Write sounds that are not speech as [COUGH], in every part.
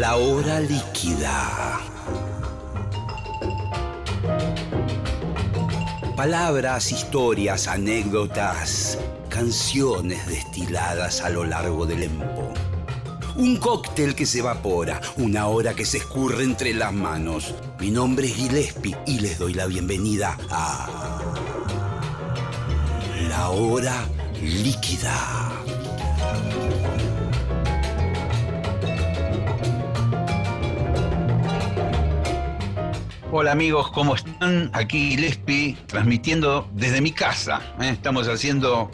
La hora líquida. Palabras, historias, anécdotas, canciones destiladas a lo largo del empo. Un cóctel que se evapora, una hora que se escurre entre las manos. Mi nombre es Gillespie y les doy la bienvenida a La hora líquida. Hola amigos, ¿cómo están? Aquí Gillespie transmitiendo desde mi casa. ¿eh? Estamos haciendo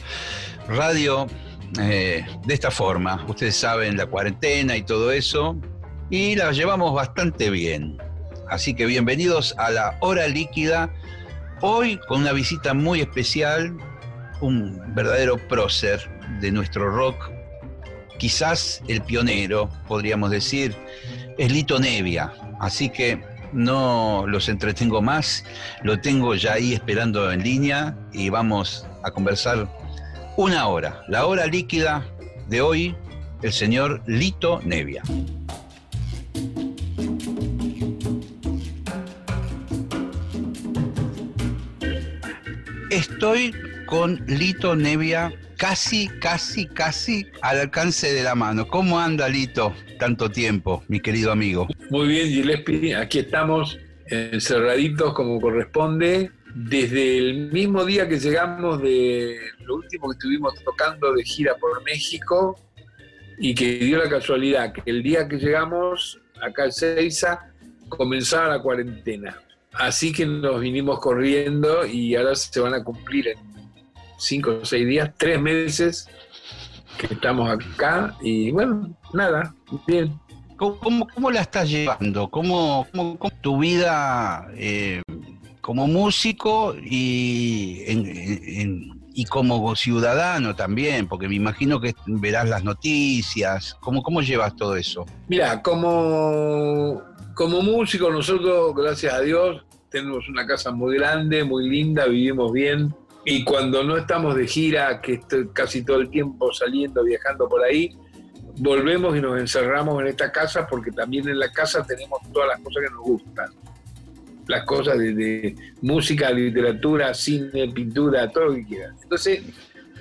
radio eh, de esta forma. Ustedes saben la cuarentena y todo eso. Y la llevamos bastante bien. Así que bienvenidos a la hora líquida. Hoy con una visita muy especial, un verdadero prócer de nuestro rock. Quizás el pionero, podríamos decir, es Lito Nevia. Así que no los entretengo más, lo tengo ya ahí esperando en línea y vamos a conversar una hora, la hora líquida de hoy, el señor Lito Nevia. Estoy con Lito Nevia casi, casi, casi al alcance de la mano. ¿Cómo anda Lito? Tanto tiempo, mi querido amigo. Muy bien, Gillespie, aquí estamos encerraditos como corresponde. Desde el mismo día que llegamos de lo último que estuvimos tocando de gira por México y que dio la casualidad que el día que llegamos acá en Seiza comenzaba la cuarentena. Así que nos vinimos corriendo y ahora se van a cumplir en cinco o seis días, tres meses que estamos acá y bueno, nada, bien. ¿Cómo, cómo la estás llevando? ¿Cómo, cómo, tu vida eh, como músico y, y como ciudadano también? Porque me imagino que verás las noticias. ¿Cómo, cómo llevas todo eso? Mira, como, como músico nosotros, gracias a Dios, tenemos una casa muy grande, muy linda, vivimos bien y cuando no estamos de gira, que estoy casi todo el tiempo saliendo, viajando por ahí, volvemos y nos encerramos en esta casa porque también en la casa tenemos todas las cosas que nos gustan. Las cosas de, música, literatura, cine, pintura, todo lo que quieras. Entonces,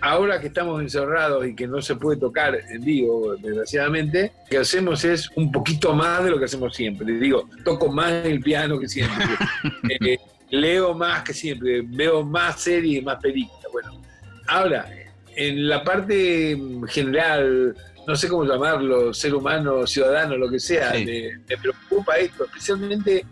ahora que estamos encerrados y que no se puede tocar en vivo, desgraciadamente, lo que hacemos es un poquito más de lo que hacemos siempre. Digo, toco más el piano que siempre. [LAUGHS] Eh, leo más que siempre, veo más series, más películas. Bueno, ahora, en la parte general, no sé cómo llamarlo, ser humano, ciudadano, lo que sea, me, preocupa esto, especialmente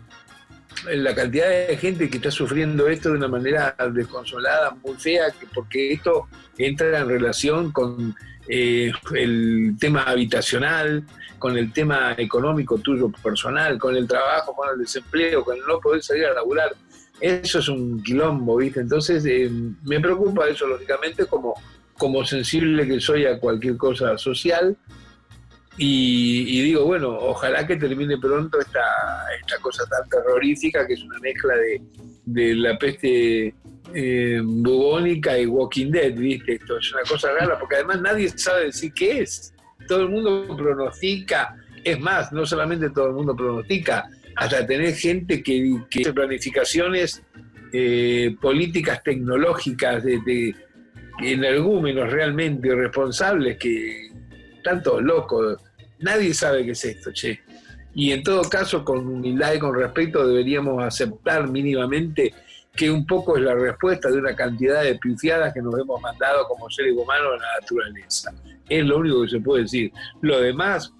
la cantidad de gente que está sufriendo esto de una manera desconsolada, muy fea, porque esto entra en relación con eh, el tema habitacional, con el tema económico tuyo personal, con el trabajo, con el desempleo, con el no poder salir a laburar eso es un quilombo, ¿viste? Entonces eh, me preocupa eso, lógicamente, como, como sensible que soy a cualquier cosa social. Y, digo, bueno, ojalá que termine pronto esta, esta cosa tan terrorífica que es una mezcla de, la peste eh, bubónica y Walking Dead, ¿viste? Esto es una cosa rara, porque además nadie sabe decir qué es. Todo el mundo pronostica, es más, no solamente todo el mundo pronostica, hasta tener gente que, que hace planificaciones eh, políticas tecnológicas de, de energúmenos realmente irresponsables que tanto locos. Nadie sabe qué es esto, che. Y en todo caso, con humildad y con respeto, deberíamos aceptar mínimamente que un poco es la respuesta de una cantidad de pifiadas que nos hemos mandado como seres humanos a la naturaleza. Es lo único que se puede decir. Lo demás,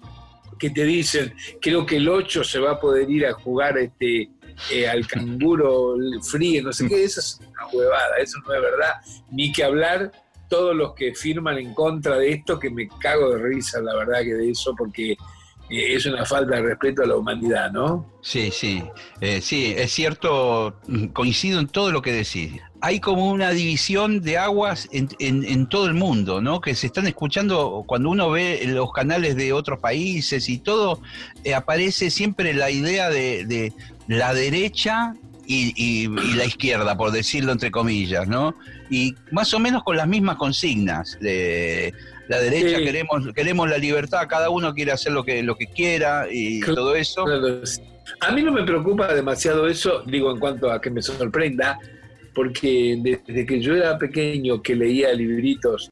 que te dicen, creo que el 8 se va a poder ir a jugar este, eh, al canguro frío, no sé qué, eso es una huevada, eso no es verdad. Ni que hablar todos los que firman en contra de esto, que me cago de risa, la verdad, que de eso, porque eh, es una falta de respeto a la humanidad, ¿no? Sí, sí, eh, sí, es cierto, coincido en todo lo que decís hay como una división de aguas en, todo el mundo, ¿no? Que se están escuchando cuando uno ve los canales de otros países y todo, eh, aparece siempre la idea de, la derecha y, la izquierda, por decirlo entre comillas, ¿no? Y más o menos con las mismas consignas. De, la derecha queremos queremos la libertad, cada uno quiere hacer lo que lo que quiera y todo eso. A mí no me preocupa demasiado eso, digo en cuanto a que me sorprenda, porque desde que yo era pequeño que leía libritos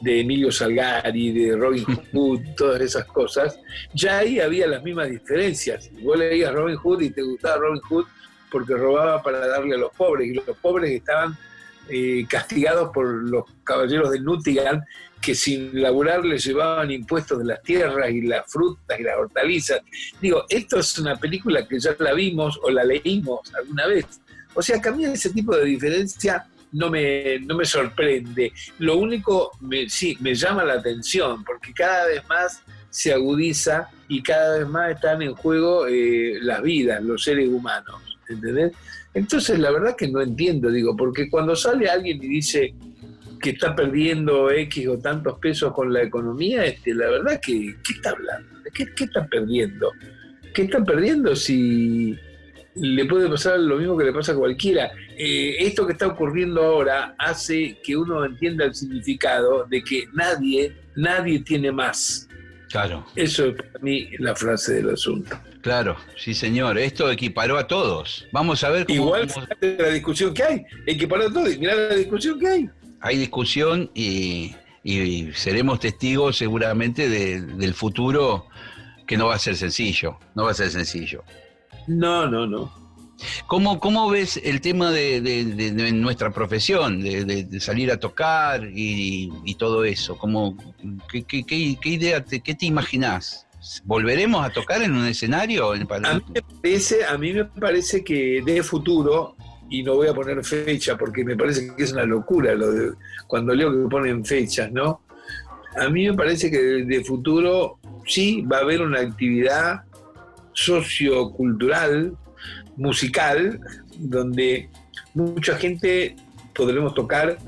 de Emilio Salgari, de Robin Hood, [LAUGHS] todas esas cosas, ya ahí había las mismas diferencias. Vos leías Robin Hood y te gustaba Robin Hood porque robaba para darle a los pobres, y los pobres estaban eh, castigados por los caballeros de Nutigan, que sin laburar les llevaban impuestos de las tierras y las frutas y las hortalizas. Digo, esto es una película que ya la vimos o la leímos alguna vez. O sea, que a mí ese tipo de diferencia no me, no me sorprende. Lo único, me, sí, me llama la atención, porque cada vez más se agudiza y cada vez más están en juego eh, las vidas, los seres humanos, ¿entendés? Entonces, la verdad que no entiendo, digo, porque cuando sale alguien y dice que está perdiendo X o tantos pesos con la economía, este, la verdad que, ¿qué está hablando? ¿Qué, qué está perdiendo? ¿Qué están perdiendo si le puede pasar lo mismo que le pasa a cualquiera. Eh, esto que está ocurriendo ahora hace que uno entienda el significado de que nadie, nadie tiene más. Claro. Eso es para mí la frase del asunto. Claro, sí señor, esto equiparó a todos. Vamos a ver cómo... Igual la discusión que hay, equiparó a todos, mirá la discusión que hay. Hay discusión y, seremos testigos seguramente del futuro que no va a ser sencillo, no va a ser sencillo. No, no, no. ¿Cómo, cómo ves el tema de, nuestra profesión, de, salir a tocar y, todo eso? ¿Cómo, qué, qué, idea, te, qué te imaginás? ¿Volveremos a tocar en un escenario? En a, mí me parece, a mí me parece que de futuro, y no voy a poner fecha porque me parece que es una locura lo de, cuando leo que ponen fechas, ¿no? A mí me parece que de futuro sí va a haber una actividad sociocultural, musical, donde mucha gente podremos tocar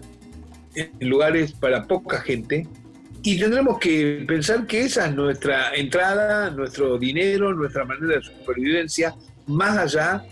en lugares para poca gente y tendremos que pensar que esa es nuestra entrada, nuestro dinero, nuestra manera de supervivencia, más allá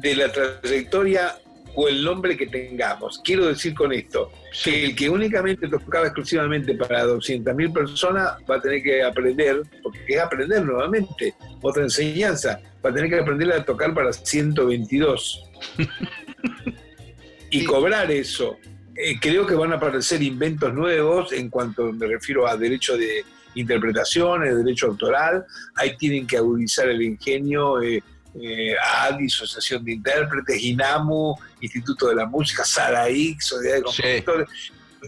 de la trayectoria o el nombre que tengamos. Quiero decir con esto, que el que únicamente tocaba exclusivamente para 200.000 personas va a tener que aprender, porque es aprender nuevamente, otra enseñanza, va a tener que aprender a tocar para 122. [LAUGHS] y cobrar eso. Eh, creo que van a aparecer inventos nuevos en cuanto me refiero a derecho de interpretación, el derecho autoral, ahí tienen que agudizar el ingenio. Eh, eh, ADI, Asociación de Intérpretes, INAMU, Instituto de la Música, SARAIC, Sociedad de Compositores,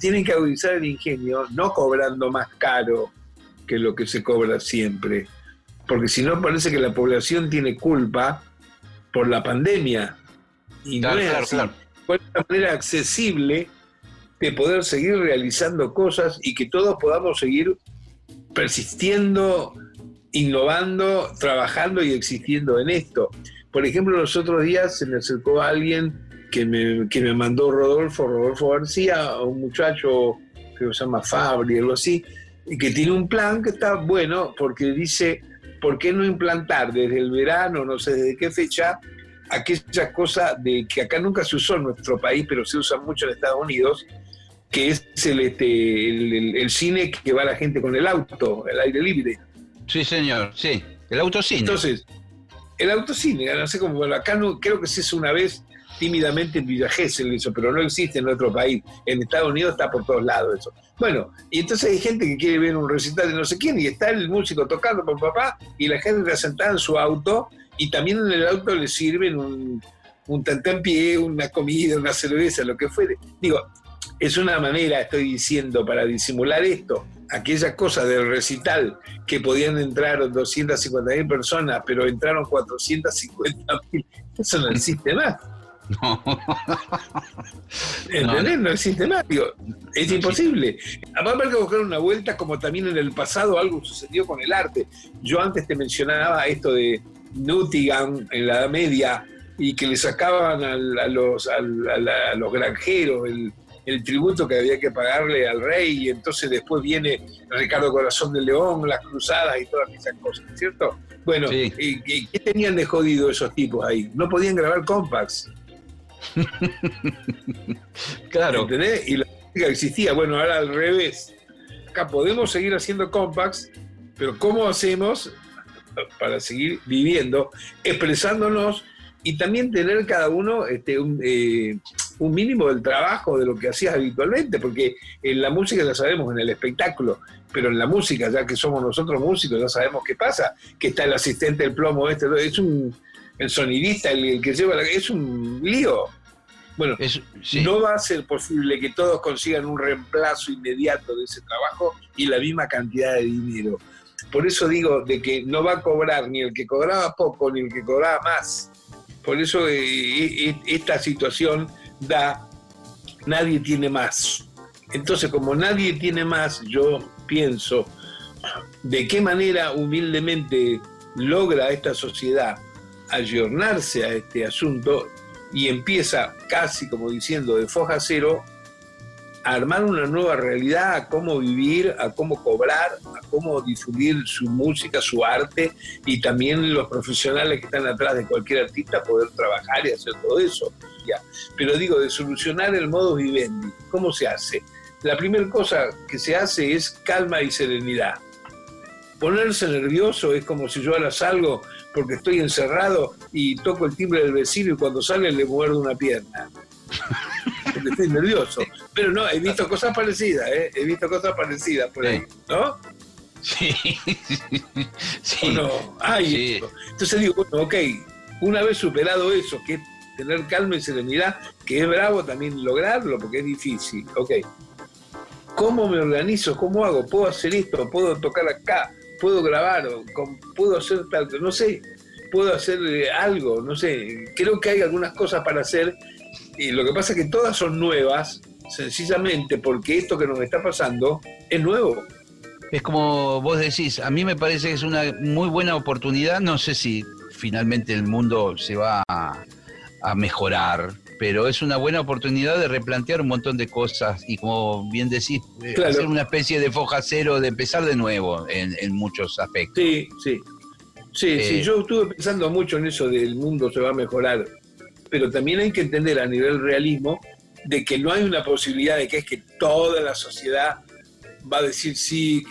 tienen que agudizar el ingenio, no cobrando más caro que lo que se cobra siempre, porque si no parece que la población tiene culpa por la pandemia. Y no es así. ¿Cuál es la manera accesible de poder seguir realizando cosas y que todos podamos seguir persistiendo innovando, trabajando y existiendo en esto. Por ejemplo, los otros días se me acercó alguien que me, que me mandó Rodolfo, Rodolfo García, un muchacho que se llama Fabri, algo así, y que tiene un plan que está bueno porque dice, ¿por qué no implantar desde el verano, no sé desde qué fecha, aquella cosa de que acá nunca se usó en nuestro país, pero se usa mucho en Estados Unidos, que es el, este, el, el cine que va la gente con el auto, el aire libre. Sí, señor, sí. El autocine. Entonces, el autocine, no sé cómo, acá no, creo que se hizo una vez tímidamente en Villa Gesell eso, pero no existe en otro país. En Estados Unidos está por todos lados eso. Bueno, y entonces hay gente que quiere ver un recital de no sé quién y está el músico tocando con papá y la gente está sentada en su auto y también en el auto le sirven un, un pie, una comida, una cerveza, lo que fuere. Digo, es una manera, estoy diciendo, para disimular esto, aquella cosa del recital que podían entrar 250.000 personas, pero entraron 450.000, eso no existe más. No. ¿Entendés? No, existe más. es imposible. Va a haber que buscar una vuelta, como también en el pasado algo sucedió con el arte. Yo antes te mencionaba esto de Nutigan en la Edad Media y que le sacaban a, los, a los granjeros el el tributo que había que pagarle al rey, y entonces después viene Ricardo Corazón de León, las cruzadas y todas esas cosas, ¿cierto? Bueno, ¿qué tenían de jodido esos tipos ahí? No podían grabar compacts. [LAUGHS] claro. ¿Entendés? Y la música existía. Bueno, ahora al revés. acá podemos seguir haciendo compacts, pero ¿cómo hacemos para seguir viviendo, expresándonos y también tener cada uno este, un, eh, un, mínimo del trabajo de lo que hacías habitualmente, porque en la música ya sabemos, en el espectáculo, pero en la música, ya que somos nosotros músicos, ya sabemos qué pasa, que está el asistente del plomo, este, es un, el sonidista, el, que lleva la, es un lío. Bueno, no va a ser posible que todos consigan un reemplazo inmediato de ese trabajo y la misma cantidad de dinero. Por eso digo de que no va a cobrar ni el que cobraba poco ni el que cobraba más. Por eso eh, eh, esta situación da, nadie tiene más. Entonces, como nadie tiene más, yo pienso de qué manera humildemente logra esta sociedad ayornarse a este asunto y empieza casi como diciendo de foja cero a armar una nueva realidad, a cómo vivir, a cómo cobrar, a cómo difundir su música, su arte y también los profesionales que están atrás de cualquier artista poder trabajar y hacer todo eso. Pero digo, de solucionar el modo vivendi, ¿cómo se hace? La primera cosa que se hace es calma y serenidad. Ponerse nervioso es como si yo ahora salgo porque estoy encerrado y toco el timbre del vecino y cuando sale le muerdo una pierna porque estoy nervioso. Pero no, he visto cosas parecidas, ¿eh? He visto cosas parecidas por ahí, ¿no? Sí, [LAUGHS] sí. no? Ay, Entonces digo, bueno, ok, una vez superado eso, que es tener calma y serenidad, que es bravo también lograrlo, porque es difícil, ok. ¿Cómo me organizo? ¿Cómo hago? ¿Puedo hacer esto? ¿Puedo tocar acá? ¿Puedo grabar? ¿Puedo hacer tal? No sé, puedo hacer eh, algo, no sé. Creo que hay algunas cosas para hacer y lo que pasa es que todas son nuevas, sencillamente porque esto que nos está pasando es nuevo. Es como vos decís, a mí me parece que es una muy buena oportunidad, no sé si finalmente el mundo se va a, mejorar, pero es una buena oportunidad de replantear un montón de cosas y como bien decís, eh, hacer una especie de foja cero, de empezar de nuevo en, muchos aspectos. Sí, sí. Sí, sí, eh, yo estuve pensando mucho en eso del mundo se va a mejorar pero también hay que entender a nivel realismo de que no hay una posibilidad de que es que toda la sociedad va a decir sí,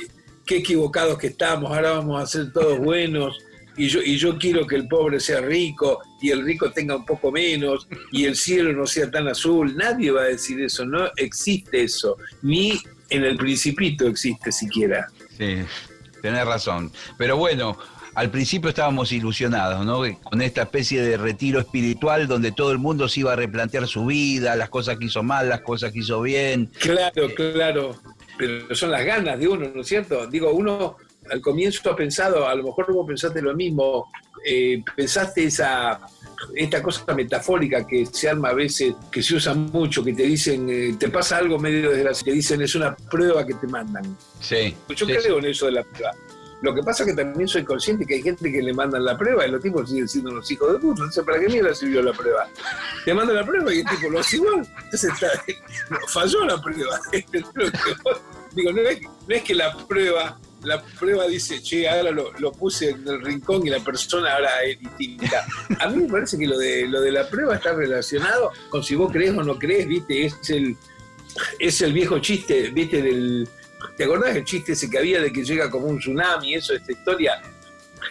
qué equivocados que estamos, ahora vamos a ser todos buenos y yo, y yo quiero que el pobre sea rico y el rico tenga un poco menos y el cielo no sea tan azul. Nadie va a decir eso, no existe eso, ni en el principito existe siquiera. Sí, tenés razón. Pero bueno, al principio estábamos ilusionados, ¿no? Con esta especie de retiro espiritual donde todo el mundo se iba a replantear su vida, las cosas que hizo mal, las cosas que hizo bien. Claro, claro. Pero son las ganas de uno, ¿no es cierto? Digo, uno al comienzo ha pensado, a lo mejor vos pensaste lo mismo, eh, pensaste esa esta cosa metafórica que se arma a veces, que se usa mucho, que te dicen, eh, te pasa algo medio desgraciado, te dicen es una prueba que te mandan. Sí. Yo creo en eso de la prueba. Lo que pasa es que también soy consciente que hay gente que le mandan la prueba y los tipos siguen siendo unos hijos de puta. Entonces, ¿para qué mierda sirvió la prueba? Te mandan la prueba y el tipo lo hace igual. Entonces, [LAUGHS] falló la prueba. [LAUGHS] Digo, no es, que la prueba la prueba dice, che, ahora lo, puse en el rincón y la persona ahora es distinta. [LAUGHS] A mí me parece que lo de, lo de la prueba está relacionado con si vos crees o no crees, viste, es el, es el viejo chiste, viste, del, ¿Te acordás el chiste ese que había de que llega como un tsunami, eso, esta historia?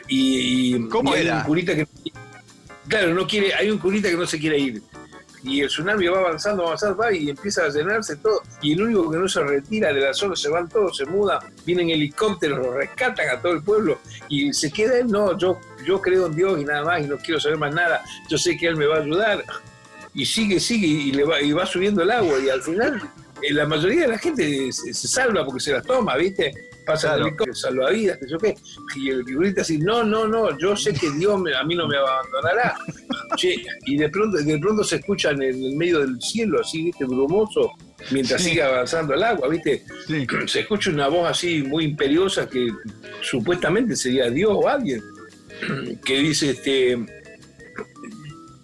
Y, ¿Cómo hay un curita que. Claro, no quiere, hay un curita que no se quiere ir. Y el tsunami va avanzando, avanzando, va y empieza a llenarse todo. Y el único que no se retira de la zona, se van todos, se mudan, vienen helicópteros, lo rescatan a todo el pueblo. Y se queda él, no, yo, yo creo en Dios y nada más, y no quiero saber más nada. Yo sé que Él me va a ayudar. Y sigue, sigue, y, le va, y va subiendo el agua. Y al final eh, la mayoría de la gente se, salva porque se las toma, ¿viste? Pasa claro. el salvavidas, que yo qué. Y el figurita así, no, no, no, yo sé que Dios a mí no me abandonará. [LAUGHS] y de pronto, de pronto se escucha en el, medio del cielo, así, ¿viste? Brumoso, mientras sigue avanzando el agua, ¿viste? [CLEARS THROAT] Se escucha una voz así muy imperiosa que supuestamente sería Dios o alguien, [CLEARS THROAT] que dice, este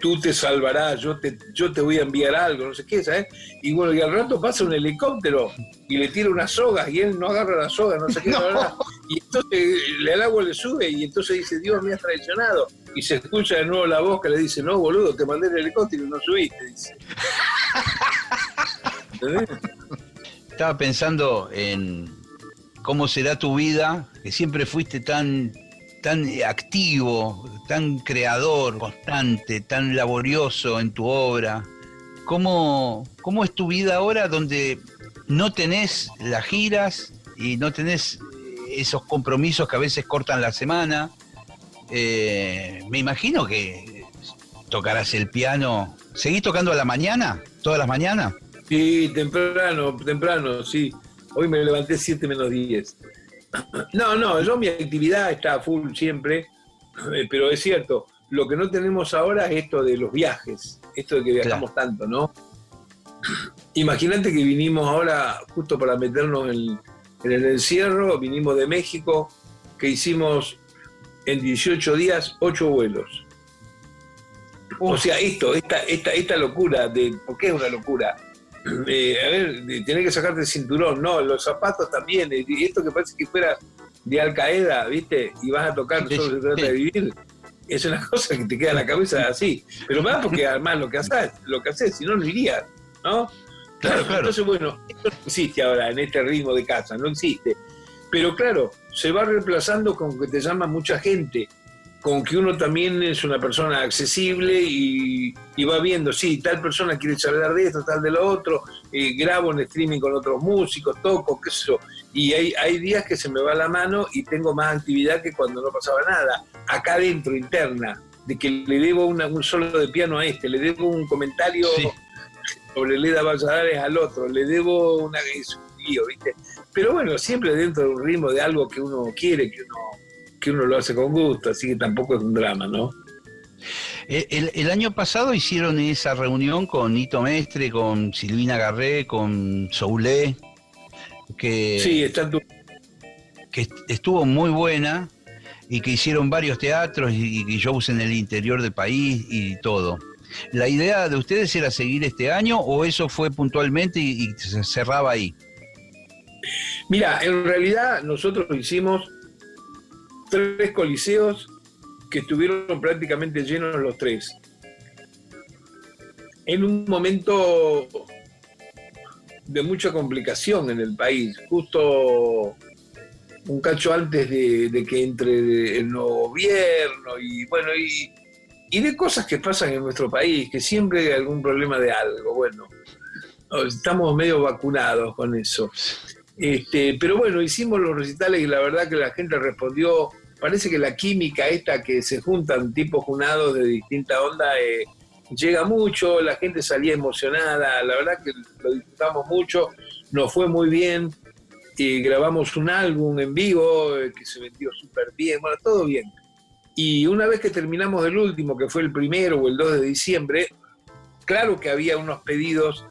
tú te salvarás, yo te, yo te voy a enviar algo, no sé qué, ¿sabes? Y bueno, y al rato pasa un helicóptero y le tira unas sogas y él no agarra las sogas, no sé qué, [LAUGHS] y entonces el agua le sube y entonces dice, Dios me has traicionado. Y se escucha de nuevo la voz que le dice, no, boludo, te mandé el helicóptero y no subiste, dice. [LAUGHS] Estaba pensando en, cómo será tu vida, que siempre fuiste tan, tan activo, tan creador, constante, tan laborioso en tu obra. ¿Cómo, cómo es tu vida ahora donde no tenés las giras y no tenés esos compromisos que a veces cortan la semana? Eh, me imagino que tocarás el piano. ¿Seguís tocando a la mañana? ¿Todas las mañanas? Sí, temprano, temprano, sí. Hoy me levanté 7 menos 10. No, no, yo mi actividad está full siempre, eh, pero es cierto, lo que no tenemos ahora es esto de los viajes, esto de que viajamos tanto, ¿no? Imagínate que vinimos ahora justo para meternos en, el encierro, vinimos de México, que hicimos en 18 días 8 vuelos. O sea, esto, esta, esta, esta locura, de, ¿por qué es una locura? Eh, a ver, tenés que sacarte el cinturón, no, los zapatos también, y esto que parece que fuera de Al Qaeda, ¿viste? Y vas a tocar, solo se trata de vivir, es una [LAUGHS] cosa que te queda en la cabeza así. Pero más porque además lo que haces, lo que haces, si no, no irías, ¿no? Claro, claro. Entonces, bueno, esto no existe ahora en este ritmo de casa, no existe. Pero claro, se va reemplazando con que te llama mucha gente con que uno también es una persona accesible y, va viendo, sí, tal persona quiere charlar de esto, tal de lo otro, eh, grabo en streaming con otros músicos, toco, qué sé yo. Y hay, hay días que se me va la mano y tengo más actividad que cuando no pasaba nada. Acá dentro, interna, de que le debo un solo de piano a este, le debo un comentario sobre Leda Valladares al otro, le debo una... Es ¿viste? Pero bueno, siempre dentro de un ritmo de algo que uno quiere, que uno que uno lo hace con gusto, así que tampoco es un drama, ¿no? El, año pasado hicieron esa reunión con Nito Mestre, con Silvina Garré, con Soulé, que, sí, está que estuvo muy buena y que hicieron varios teatros y, y, shows en el interior del país y todo. ¿La idea de ustedes era seguir este año o eso fue puntualmente y, y se cerraba ahí? Mira, en realidad nosotros lo hicimos tres coliseos que estuvieron prácticamente llenos los tres. En un momento de mucha complicación en el país, justo un cacho antes de, que entre el nuevo gobierno y bueno, y, y, de cosas que pasan en nuestro país, que siempre hay algún problema de algo, bueno, estamos medio vacunados con eso. Este, pero bueno, hicimos los recitales y la verdad que la gente respondió parece que la química esta que se juntan tipos junados de distinta onda eh, llega mucho, la gente salía emocionada, la verdad que lo disfrutamos mucho, nos fue muy bien, y grabamos un álbum en vivo eh, que se vendió súper bien, bueno, todo bien. Y una vez que terminamos el último, que fue el primero o el 2 de diciembre, claro que había unos pedidos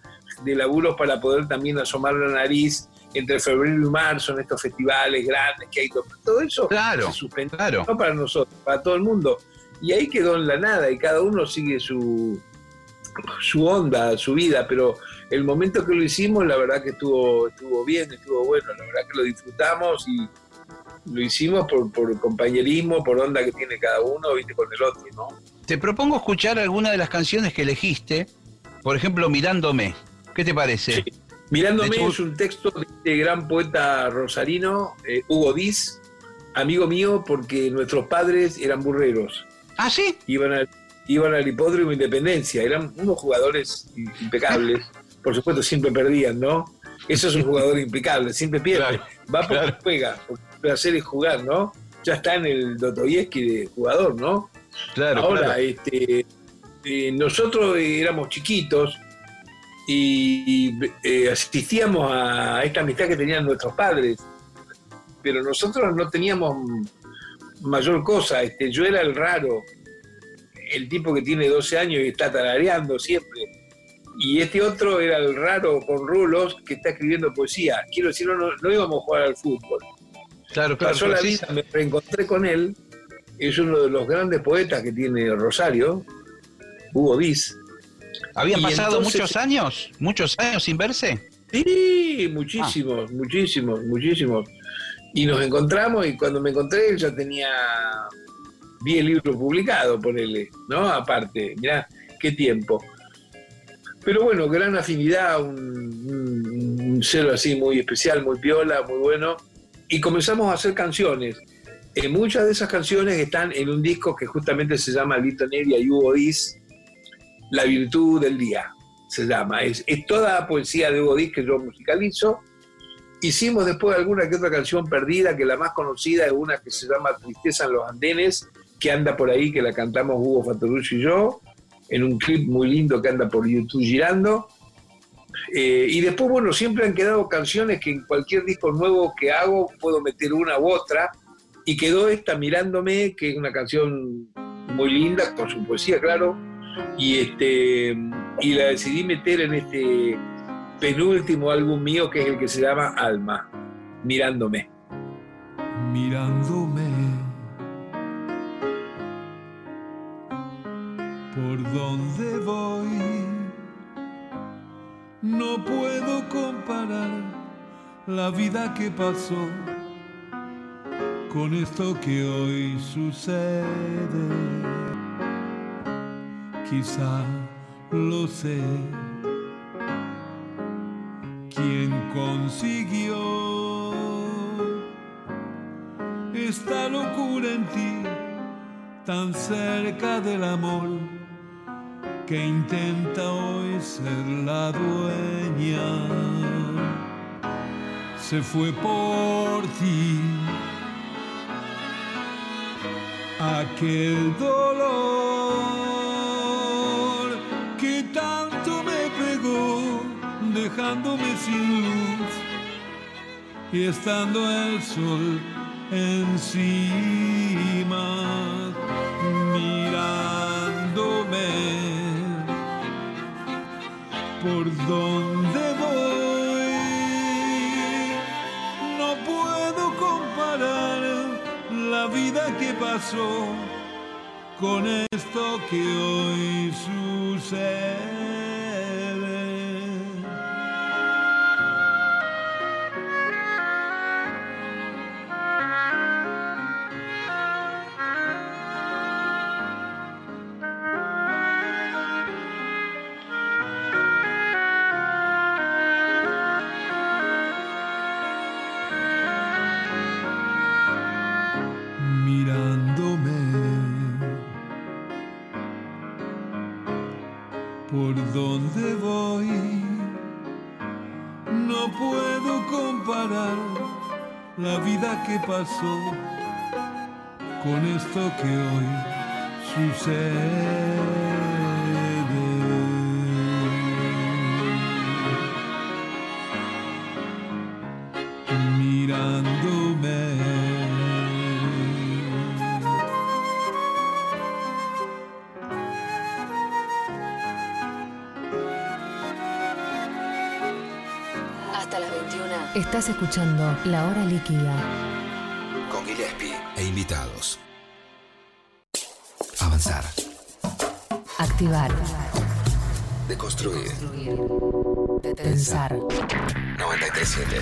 de laburos para poder también asomar la nariz entre febrero y marzo en estos festivales grandes que hay, todo eso claro, se suspendió no para nosotros, para todo el mundo. Y ahí quedó en la nada y cada uno sigue su, su onda, su vida, pero el momento que lo hicimos, la verdad que estuvo, estuvo bien, estuvo bueno, la verdad que lo disfrutamos y lo hicimos por, por compañerismo, por onda que tiene cada uno, viste, con el otro, ¿no? Te propongo escuchar alguna de las canciones que elegiste, por ejemplo, Mirándome. ¿Qué te parece? Mirándome es un texto de este gran poeta rosarino, eh, Hugo Diz, amigo mío porque nuestros padres eran burreros. ¿Ah, sí? Iban al, iban al hipódromo Independencia, eran unos jugadores impecables. Por supuesto, siempre perdían, ¿no? Eso es un jugador [LAUGHS] impecable, siempre pierde. Va porque juega, porque el placer es jugar, ¿no? Ya está en el Dostoyevsky de jugador, ¿no? Claro. Ahora, este, eh, nosotros éramos chiquitos, y, eh, asistíamos a esta amistad que tenían nuestros padres, pero nosotros no teníamos mayor cosa, este, yo era el raro, el tipo que tiene 12 años y está tarareando siempre, y este otro era el raro con rulos que está escribiendo poesía. Quiero decir, no, íbamos a jugar al fútbol. Claro, claro. Pasó la vida, me reencontré con él, es uno de los grandes poetas que tiene Rosario, Hugo Diz, ¿Habían pasado muchos años? ¿Muchos años sin verse? Sí, muchísimos, muchísimos, muchísimos. Y nos encontramos y cuando me encontré él ya tenía 10 libros publicados, por él, ¿no? Aparte, mirá, qué tiempo. Pero bueno, gran afinidad, un, un, cero así muy especial, muy piola, muy bueno. y comenzamos a hacer canciones. Eh, muchas de esas canciones están en un disco que justamente se llama Lito Nevia y Hugo Diz, La Virtud del Día, se llama. Es, es toda poesía de Hugo Diz que yo musicalizo. Hicimos después alguna que otra canción perdida, que la más conocida es una que se llama Tristeza en los Andenes, que anda por ahí, que la cantamos Hugo Fatorucci y yo, en un clip muy lindo que anda por YouTube girando. Eh, y después, bueno, siempre han quedado canciones que en cualquier disco nuevo que hago puedo meter una u otra. Y quedó esta Mirándome, que es una canción muy linda, con su poesía, claro. Y, este, y la decidí meter en este penúltimo álbum mío, que es el que se llama Alma, Mirándome. Mirándome por donde voy, no puedo comparar la vida que pasó con esto que hoy sucede. Quizá lo sé. ¿Quién consiguió esta locura en ti, tan cerca del amor, que intenta hoy ser la dueña? Se fue por ti aquel dolor dejándome sin luz y estando el sol encima, mirándome por donde voy. No puedo comparar la vida que pasó con esto que hoy sucede. Pasó con esto que hoy sucede. Mirándome. Hasta las 21. Estás escuchando La Hora Líquida. Invitados. Avanzar, Activar. deconstruir. Pensar. 937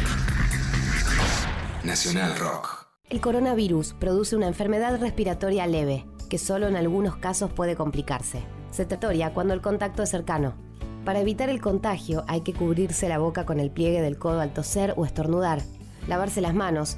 Nacional Rock. El coronavirus produce una enfermedad respiratoria leve, que solo en algunos casos puede complicarse. Se tratoria cuando el contacto es cercano. Para evitar el contagio hay que cubrirse la boca con el pliegue del codo al toser o estornudar, lavarse las manos,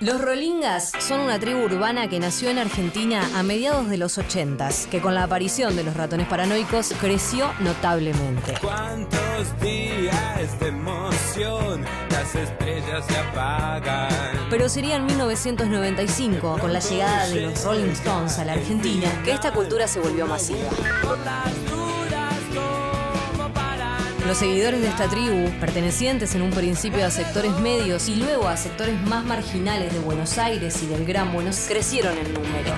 Los Rolingas son una tribu urbana que nació en Argentina a mediados de los 80s, que con la aparición de los ratones paranoicos creció notablemente. ¿Cuántos días de emoción las estrellas se apagan? Pero sería en 1995, con la llegada de los Rolling Stones a la Argentina, que esta cultura se volvió masiva. Los seguidores de esta tribu, pertenecientes en un principio a sectores medios y luego a sectores más marginales de Buenos Aires y del Gran Buenos, crecieron en número.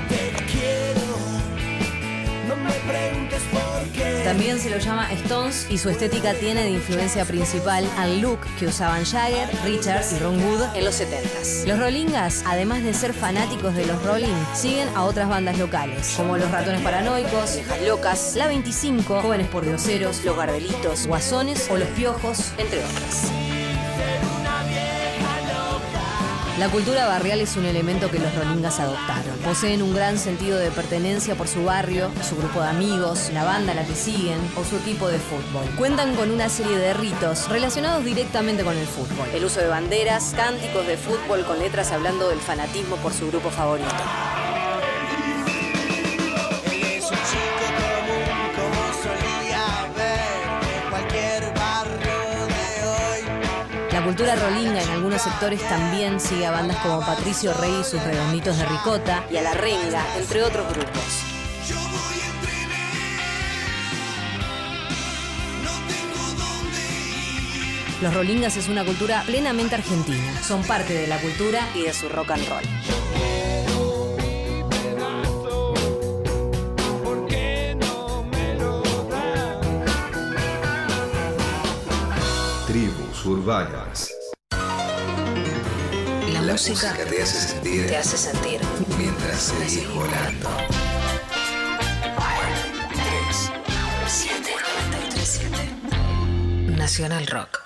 También se lo llama Stones y su estética tiene de influencia principal al look que usaban Jagger, Richards y Ron Wood en los 70s. Los Rollingas, además de ser fanáticos de los Rolling, siguen a otras bandas locales, como Los Ratones Paranoicos, Viejas Locas, La 25, Jóvenes por Dioseros, Los Garbelitos, Guasones o Los Piojos, entre otras. La cultura barrial es un elemento que los rolingas adoptaron. Poseen un gran sentido de pertenencia por su barrio, su grupo de amigos, la banda a la que siguen o su equipo de fútbol. Cuentan con una serie de ritos relacionados directamente con el fútbol. El uso de banderas, cánticos de fútbol con letras hablando del fanatismo por su grupo favorito. Cultura rolinga en algunos sectores también sigue a bandas como Patricio Rey y sus redonditos de ricota y a La Renga, entre otros grupos. Los rolingas es una cultura plenamente argentina. Son parte de la cultura y de su rock and roll. Urbanas. La, La música, música te hace sentir te hace sentir. mientras seguís volando. 3, 7. 937. Nacional Rock.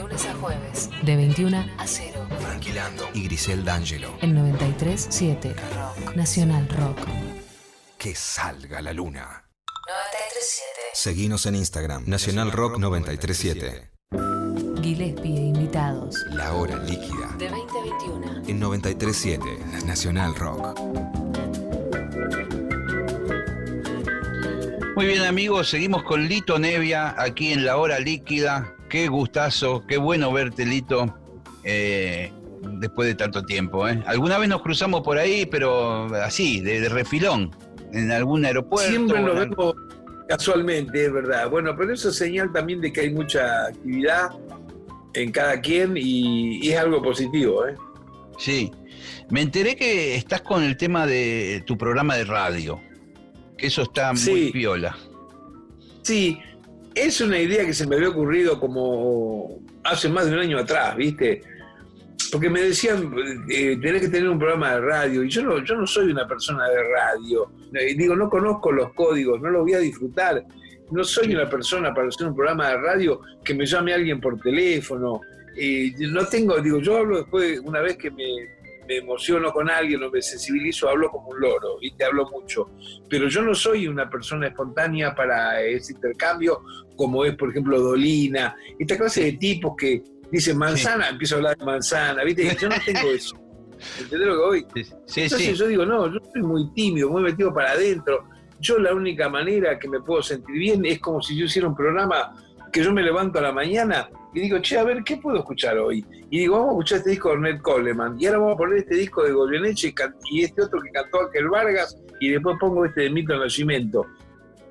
Lunes a jueves, de 21 a 0. Tranquilando. Y Grisel D'Angelo. En 93.7. Rock. Nacional Rock. Que salga la luna. 93.7. Seguinos en Instagram. Nacional Rock 937. Gillespie e invitados. La hora líquida. De 20 a 21. En 937. Nacional Rock. Muy bien amigos, seguimos con Lito Nevia aquí en la hora líquida. Qué gustazo, qué bueno verte Lito, eh, después de tanto tiempo. ¿eh? Alguna vez nos cruzamos por ahí, pero así, de, de refilón, en algún aeropuerto. Siempre nos o en- vemos casualmente, es verdad. Bueno, pero eso es señal también de que hay mucha actividad en cada quien y, y es algo positivo. ¿eh? Sí, me enteré que estás con el tema de tu programa de radio, que eso está muy Sí. piola. Sí, es una idea que se me había ocurrido como hace más de un año atrás, ¿viste? Porque me decían, eh, tenés que tener un programa de radio, y yo no, yo no soy una persona de radio. Eh, digo, no conozco los códigos, no los voy a disfrutar. No soy una persona para hacer un programa de radio que me llame alguien por teléfono. Eh, no tengo, digo, yo hablo después, una vez que me, me emociono con alguien o me sensibilizo, hablo como un loro, ¿viste? Hablo mucho pero yo no soy una persona espontánea para ese intercambio, como es, por ejemplo, Dolina, esta clase de tipos que dicen manzana, empiezo a hablar de manzana, ¿viste? Yo no tengo [LAUGHS] eso. ¿Entendés lo que voy? Sí, Entonces sí. yo digo, no, yo soy muy tímido, muy metido para adentro. Yo la única manera que me puedo sentir bien es como si yo hiciera un programa que yo me levanto a la mañana y digo, che, a ver, ¿qué puedo escuchar hoy? Y digo, vamos a escuchar este disco de Ornette Coleman, y ahora vamos a poner este disco de Goyeneche y este otro que cantó Aquel Vargas, y después pongo este de Mito Nacimiento.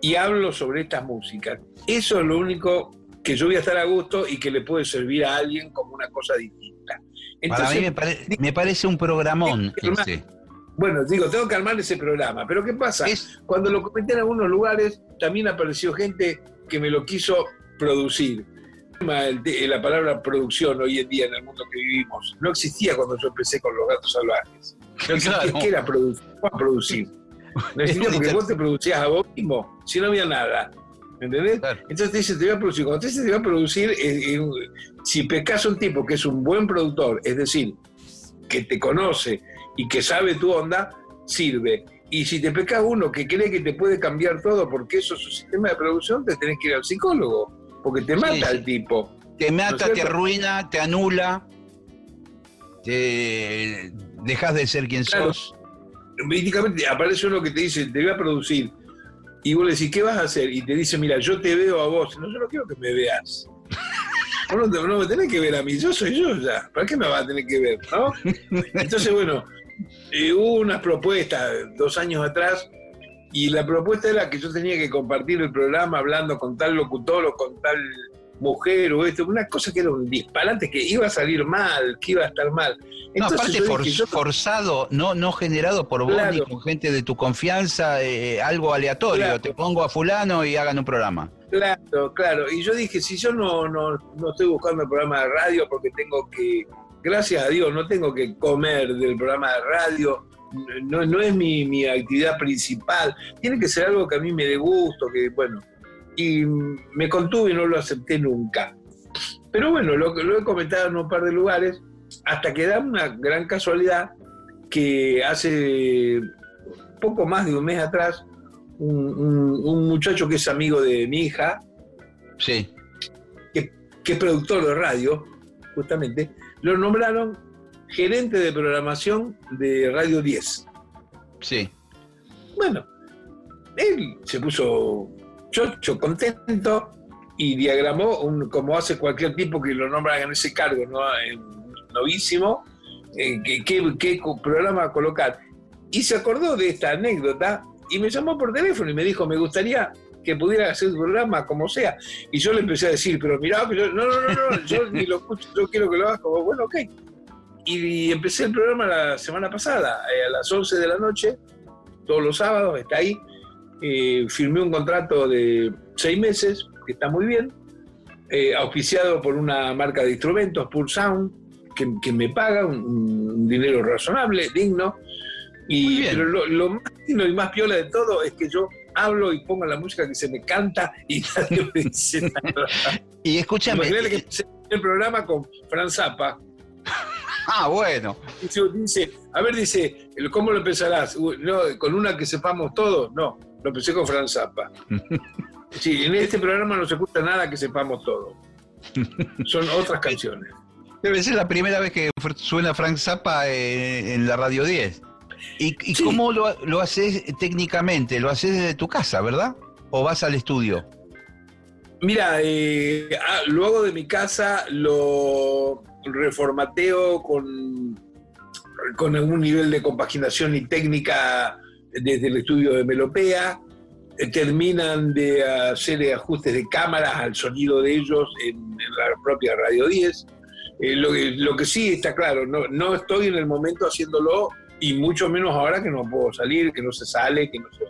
Y hablo sobre estas músicas. Eso es lo único que yo voy a estar a gusto y que le puede servir a alguien como una cosa distinta. Para mí me, pare- me parece un programón ese. Bueno, digo, tengo que armar ese programa. Pero ¿qué pasa? Cuando lo comenté en algunos lugares, también apareció gente que me lo quiso producir. La palabra producción hoy en día en el mundo que vivimos no existía cuando yo empecé con los gatos salvajes. No existía Claro. ¿qué era producir. ¿Cómo producir? No existía [LAUGHS] porque vos te producías a vos mismo, si no había nada. ¿Me entendés? Entonces te dice, te voy a producir. Cuando te dice, te voy a producir, eh, eh, si pescas a un tipo que es un buen productor, es decir, que te conoce y que sabe tu onda, sirve. Y si te pescas uno que cree que te puede cambiar todo porque eso es su sistema de producción, te tenés que ir al psicólogo, porque te mata sí. el tipo. Te ¿No mata, te arruina, te anula, te dejas de ser quien Claro. sos. Míticamente aparece uno que te dice, te voy a producir. Y vos le decís, ¿qué vas a hacer? Y te dice, mira, yo te veo a vos. No, yo no quiero que me veas. [LAUGHS] Vos no, no me tenés que ver a mí, yo soy yo ya. ¿Para qué me vas a tener que ver? ¿no? [LAUGHS] Entonces, bueno, eh, hubo unas propuestas dos años atrás y la propuesta era que yo tenía que compartir el programa hablando con tal locutor o con tal mujer o esto, una cosa que era un disparate, que iba a salir mal, que iba a estar mal. No, aparte for- yo- forzado, no, no generado por vos Claro. ni con gente de tu confianza, eh, algo aleatorio. Claro. Te pongo a fulano y hagan un programa. Claro, claro. Y yo dije, si yo no, no, no estoy buscando el programa de radio porque tengo que, gracias a Dios, no tengo que comer del programa de radio, no, no es mi, mi actividad principal, tiene que ser algo que a mí me dé gusto, que bueno. Y me contuve y no lo acepté nunca. Pero bueno, lo, lo he comentado en un par de lugares, hasta que da una gran casualidad que hace poco más de un mes atrás, un, un- un muchacho que es amigo de mi hija, Sí. que, que es productor de radio, justamente, lo nombraron gerente de programación de Radio 10. Sí. Bueno, él se puso chocho, contento, y diagramó, un- como hace cualquier tipo que lo nombran en ese cargo, ¿no? En- novísimo, eh, qué, programa colocar. Y se acordó de esta anécdota y me llamó por teléfono y me dijo, me gustaría que pudiera hacer el programa como sea. Y yo le empecé a decir, pero mirá, yo, no, no, no, no, yo ni lo escucho, yo quiero que lo hagas como, bueno, ok. Y empecé el programa la semana pasada, eh, a las 11 de la noche, todos los sábados, está ahí. Eh, firmé un contrato de seis meses, que está muy bien, eh, auspiciado por una marca de instrumentos, Pure Sound, que, que me paga un, un dinero razonable, digno. Y, pero lo, lo más lindo y más piola de todo es que yo hablo y pongo la música que se me canta y [LAUGHS] nadie me dice nada. [LAUGHS] Y escúchame. Imagínate que el programa con Fran Zappa. [LAUGHS] Ah, bueno. Dice, dice, a ver, dice, ¿cómo lo empezarás? No, ¿Con una que sepamos todos? No, lo empecé con Fran Zappa. [LAUGHS] Sí, en este programa no se escucha nada que sepamos todos. Son otras canciones. Debe ser la primera vez que suena Frank Zappa eh, en la Radio 10. ¿Y, y cómo lo, lo haces técnicamente? Lo haces desde tu casa, ¿verdad? ¿O vas al estudio? Mira, eh, ah, lo hago de mi casa, lo reformateo con, con algún nivel de compaginación y técnica desde el estudio de Melopea. Eh, terminan de hacer ajustes de cámaras al sonido de ellos en, la propia Radio 10. Eh, lo, que- lo que sí está claro, no, no estoy en el momento haciéndolo y mucho menos ahora que no puedo salir, que no se sale, que no se...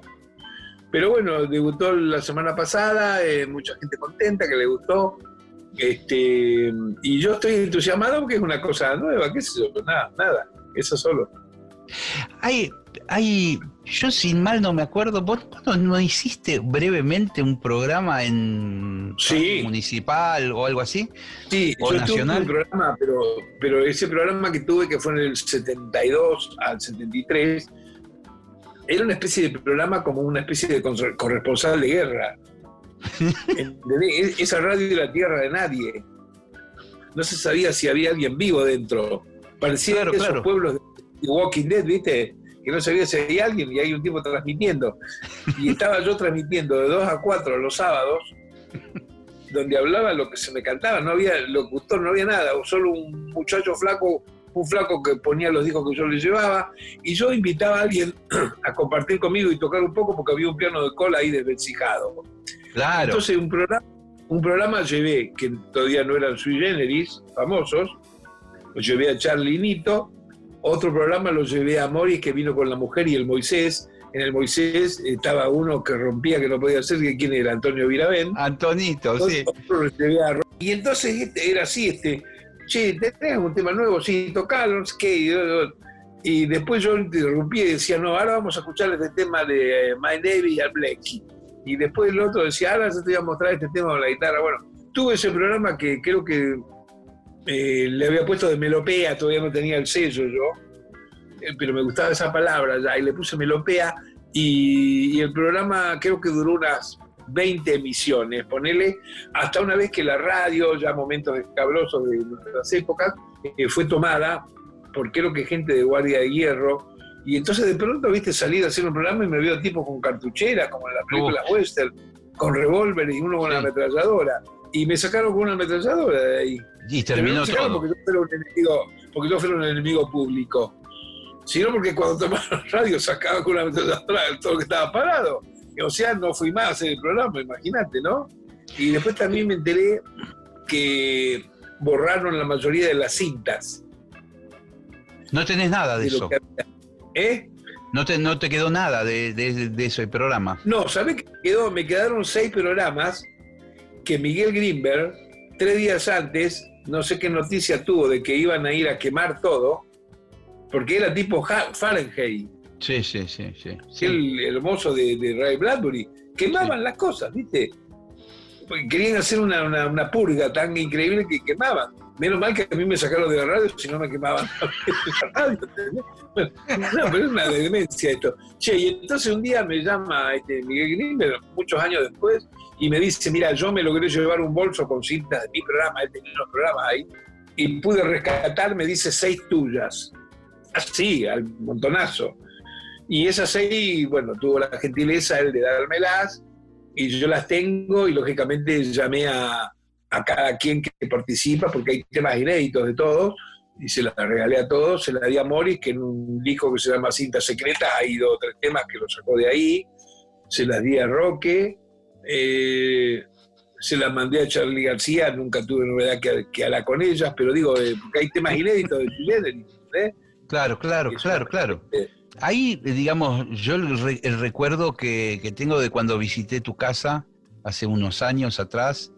Pero bueno, debutó la semana pasada, eh, mucha gente contenta, que le gustó. Este, y yo estoy entusiasmado porque es una cosa nueva, qué sé yo, nada, nada, eso solo. Hay, hay, yo sin mal no me acuerdo, ¿vos no, no hiciste brevemente un programa en radio municipal o algo así? Sí, ¿O yo nacional? tuve un programa, pero, pero ese programa que tuve, que fue en el 72 al 73, era una especie de programa como una especie de corre- corresponsal de guerra. Esa radio era la tierra de nadie. No se sabía si había alguien vivo dentro. Parecía Claro, esos claro. pueblos de Walking Dead, ¿viste? Que no sabía si había alguien y hay un tipo transmitiendo. Y estaba yo transmitiendo de 2 a 4 los sábados, donde hablaba lo que se me cantaba, no había locutor, no había nada, solo un muchacho flaco, un flaco que ponía los discos que yo le llevaba, y yo invitaba a alguien [CLEARS THROAT] a compartir conmigo y tocar un poco porque había un piano de cola ahí desvencijado. Claro. Entonces un programa, un programa llevé, que todavía no eran sui generis, famosos, lo llevé a Charlie Nito, otro programa lo llevé a Morris que vino con la mujer y el Moisés. En el Moisés estaba uno que rompía que no podía hacer, que quién era, Antonio Viravén. Antonito, sí. Otro lo llevé a Ro- Y entonces este, era así, este, che, ¿tenés un tema nuevo? Sí, tocalo, qué. Y, después yo interrumpía y decía, no, ahora vamos a escuchar este tema de eh, My Navy y al Blackie. Y después el otro decía, ahora yo te voy a mostrar este tema con la guitarra. Bueno, tuve ese programa que creo que eh, le había puesto de melopea, todavía no tenía el sello yo, eh, pero me gustaba esa palabra ya, y le puse melopea, y el programa creo que duró unas 20 emisiones, ponele, hasta una vez que la radio, ya momentos escabrosos de nuestras épocas, eh, fue tomada por creo que gente de Guardia de Hierro, y entonces de pronto, viste, salir a hacer un programa y me veo tipo con cartuchera, como en las películas western, con revólver y uno con la ametralladora. y me sacaron con una ametralladora de ahí. Y Pero terminó no todo. Porque yo, un enemigo, porque yo fuera un enemigo público, sino porque cuando tomaron [LAUGHS] radio sacaban con una ametralladora todo lo que estaba parado. O sea, no fui más a hacer el programa, imagínate, ¿no? Y después también me enteré que borraron la mayoría de las cintas. No tenés nada de eso. ¿Eh? No te, no te quedó nada de, de, de ese programa. No, ¿sabés qué quedó? Me quedaron seis programas que Miguel Grimberg, tres días antes, no sé qué noticia tuvo de que iban a ir a quemar todo, porque era tipo Fahrenheit, Sí, sí, sí, sí. sí. el hermoso de, de Ray Bradbury. Quemaban las cosas, ¿viste? Porque querían hacer una, una- una purga tan increíble que quemaban. Menos mal que a mí me sacaron de la radio, si no me quemaban la [LAUGHS] radio. Bueno, no, pero es una demencia esto. Che, y entonces un día me llama este Miguel Grimberg, muchos años después, y me dice, mira, yo me logré llevar un bolso con cintas de mi programa, él tenía unos programas ahí, y pude rescatar, me dice, seis tuyas. Así, al montonazo. Y esas seis, bueno, tuvo la gentileza él de dármelas, y yo las tengo, y lógicamente llamé a, a cada quien que participa, porque hay temas inéditos de todos, y se las regalé a todos, se las di a Morris, que en un disco que se llama Cinta Secreta, hay dos o tres temas que lo sacó de ahí, se las di a Roque, eh, se las mandé a Charlie García, nunca tuve novedad que, que hablar con ellas, pero digo, eh, porque hay temas inéditos de Chile, ¿eh? Claro, claro, claro, claro. Ahí, digamos, yo el, re- el recuerdo que, que tengo de cuando visité tu casa hace unos años atrás,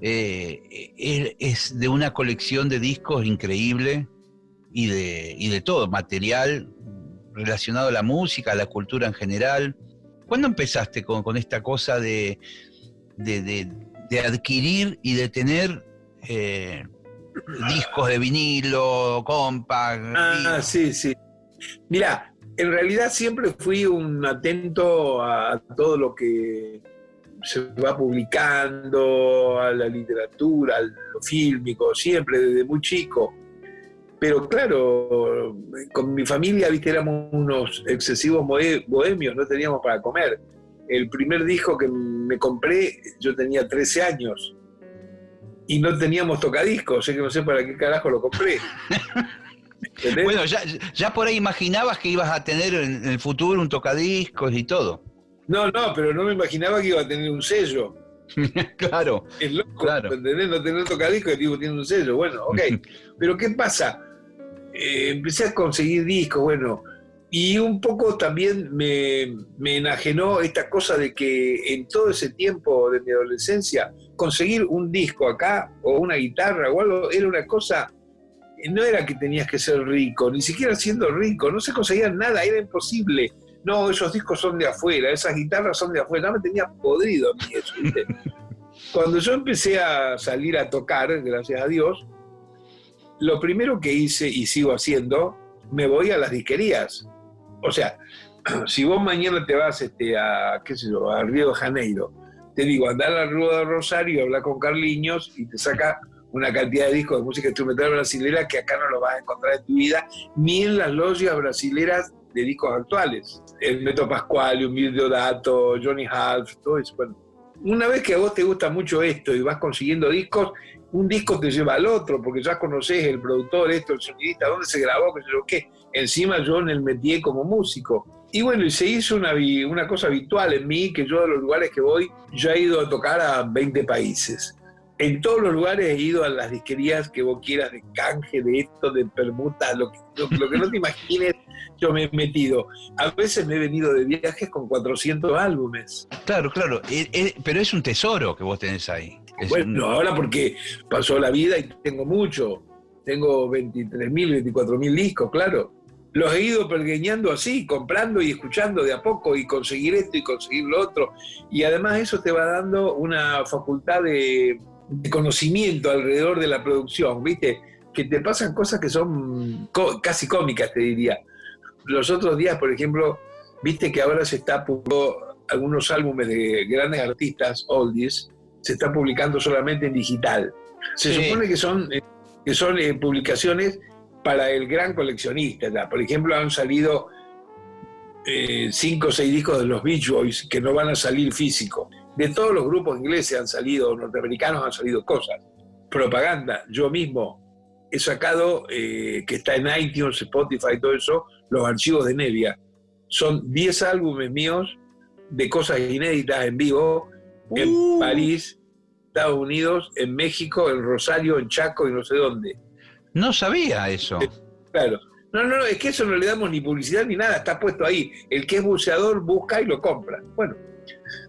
eh, es, es de una colección de discos increíble y de, y de todo, material relacionado a la música, a la cultura en general. ¿Cuándo empezaste con, con esta cosa de, de, de- de adquirir y de tener eh, discos de vinilo, compact? Ah, sí, sí. Mira, en realidad siempre fui un atento a todo lo que se va publicando, a la literatura, a lo fílmico, siempre desde muy chico. Pero claro, con mi familia, viste, éramos unos excesivos bohemios, no teníamos para comer. El primer disco que me compré, yo tenía 13 años y no teníamos tocadiscos, así que no sé para qué carajo lo compré. [LAUGHS] ¿Entendés? Bueno, ya, ya por ahí imaginabas que ibas a tener en el futuro un tocadiscos y todo. No, no, pero no me imaginaba que iba a tener un sello. [LAUGHS] claro. Es loco, Claro. ¿entendés? No tener tocadiscos, el tipo tiene un sello. Bueno, ok. [LAUGHS] pero ¿qué pasa? Eh, empecé a conseguir discos, bueno, y un poco también me, me enajenó esta cosa de que en todo ese tiempo de mi adolescencia, conseguir un disco acá o una guitarra o algo era una cosa, no era que tenías que ser rico, ni siquiera siendo rico, no se conseguía nada, era imposible. No, esos discos son de afuera, esas guitarras son de afuera, no me tenía podrido a mí eso, ¿viste? [LAUGHS] Cuando yo empecé a salir a tocar, gracias a Dios, lo primero que hice y sigo haciendo, me voy a las disquerías. O sea, [CLEARS THROAT] si vos mañana te vas este, a, qué sé yo, a Río de Janeiro, te digo, andar a la Rúa de Rosario, hablar con Carliños y te saca una cantidad de discos de música instrumental brasilera que acá no lo vas a encontrar en tu vida, ni en las logias brasileras de discos actuales. El Beto Pascual, Humilde Dato, Johnny Half, todo eso. Bueno, una vez que a vos te gusta mucho esto y vas consiguiendo discos, un disco te lleva al otro, porque ya conoces el productor, esto, el sonidista, dónde se grabó, qué sé yo qué. Encima yo en el metí como músico. Y bueno, y se hizo una, una cosa habitual en mí, que yo de los lugares que voy, yo he ido a tocar a 20 países. En todos los lugares he ido a las disquerías que vos quieras, de canje, de esto, de permuta, lo que, lo, lo que no te imagines, yo me he metido. A veces me he venido de viajes con 400 álbumes. Claro, claro. Eh, eh, pero es un tesoro que vos tenés ahí. Es Bueno, un- ahora porque pasó la vida y tengo mucho. Tengo 23.000, 24.000 discos, claro. Los he ido pergueñando así, comprando y escuchando de a poco y conseguir esto y conseguir lo otro. Y además eso te va dando una facultad de, de conocimiento alrededor de la producción, ¿viste? Que te pasan cosas que son casi cómicas, te diría. Los otros días, por ejemplo, viste que ahora se está publicando algunos álbumes de grandes artistas, oldies, se está publicando solamente en digital. Se Sí. supone que son, eh, que son eh, publicaciones para el gran coleccionista. Por ejemplo, han salido eh, cinco o seis discos de los Beach Boys que no van a salir físico. De todos los grupos ingleses han salido, norteamericanos han salido cosas. Propaganda, yo mismo he sacado, eh, que está en iTunes, Spotify, todo eso, los archivos de Nevia. Son 10 álbumes míos de cosas inéditas en vivo en Uh. París, Estados Unidos, en México, en Rosario, en Chaco y no sé dónde. No sabía eso. Claro. No, no, no, es que eso no le damos ni publicidad ni nada, está puesto ahí. El que es buceador busca y lo compra. Bueno,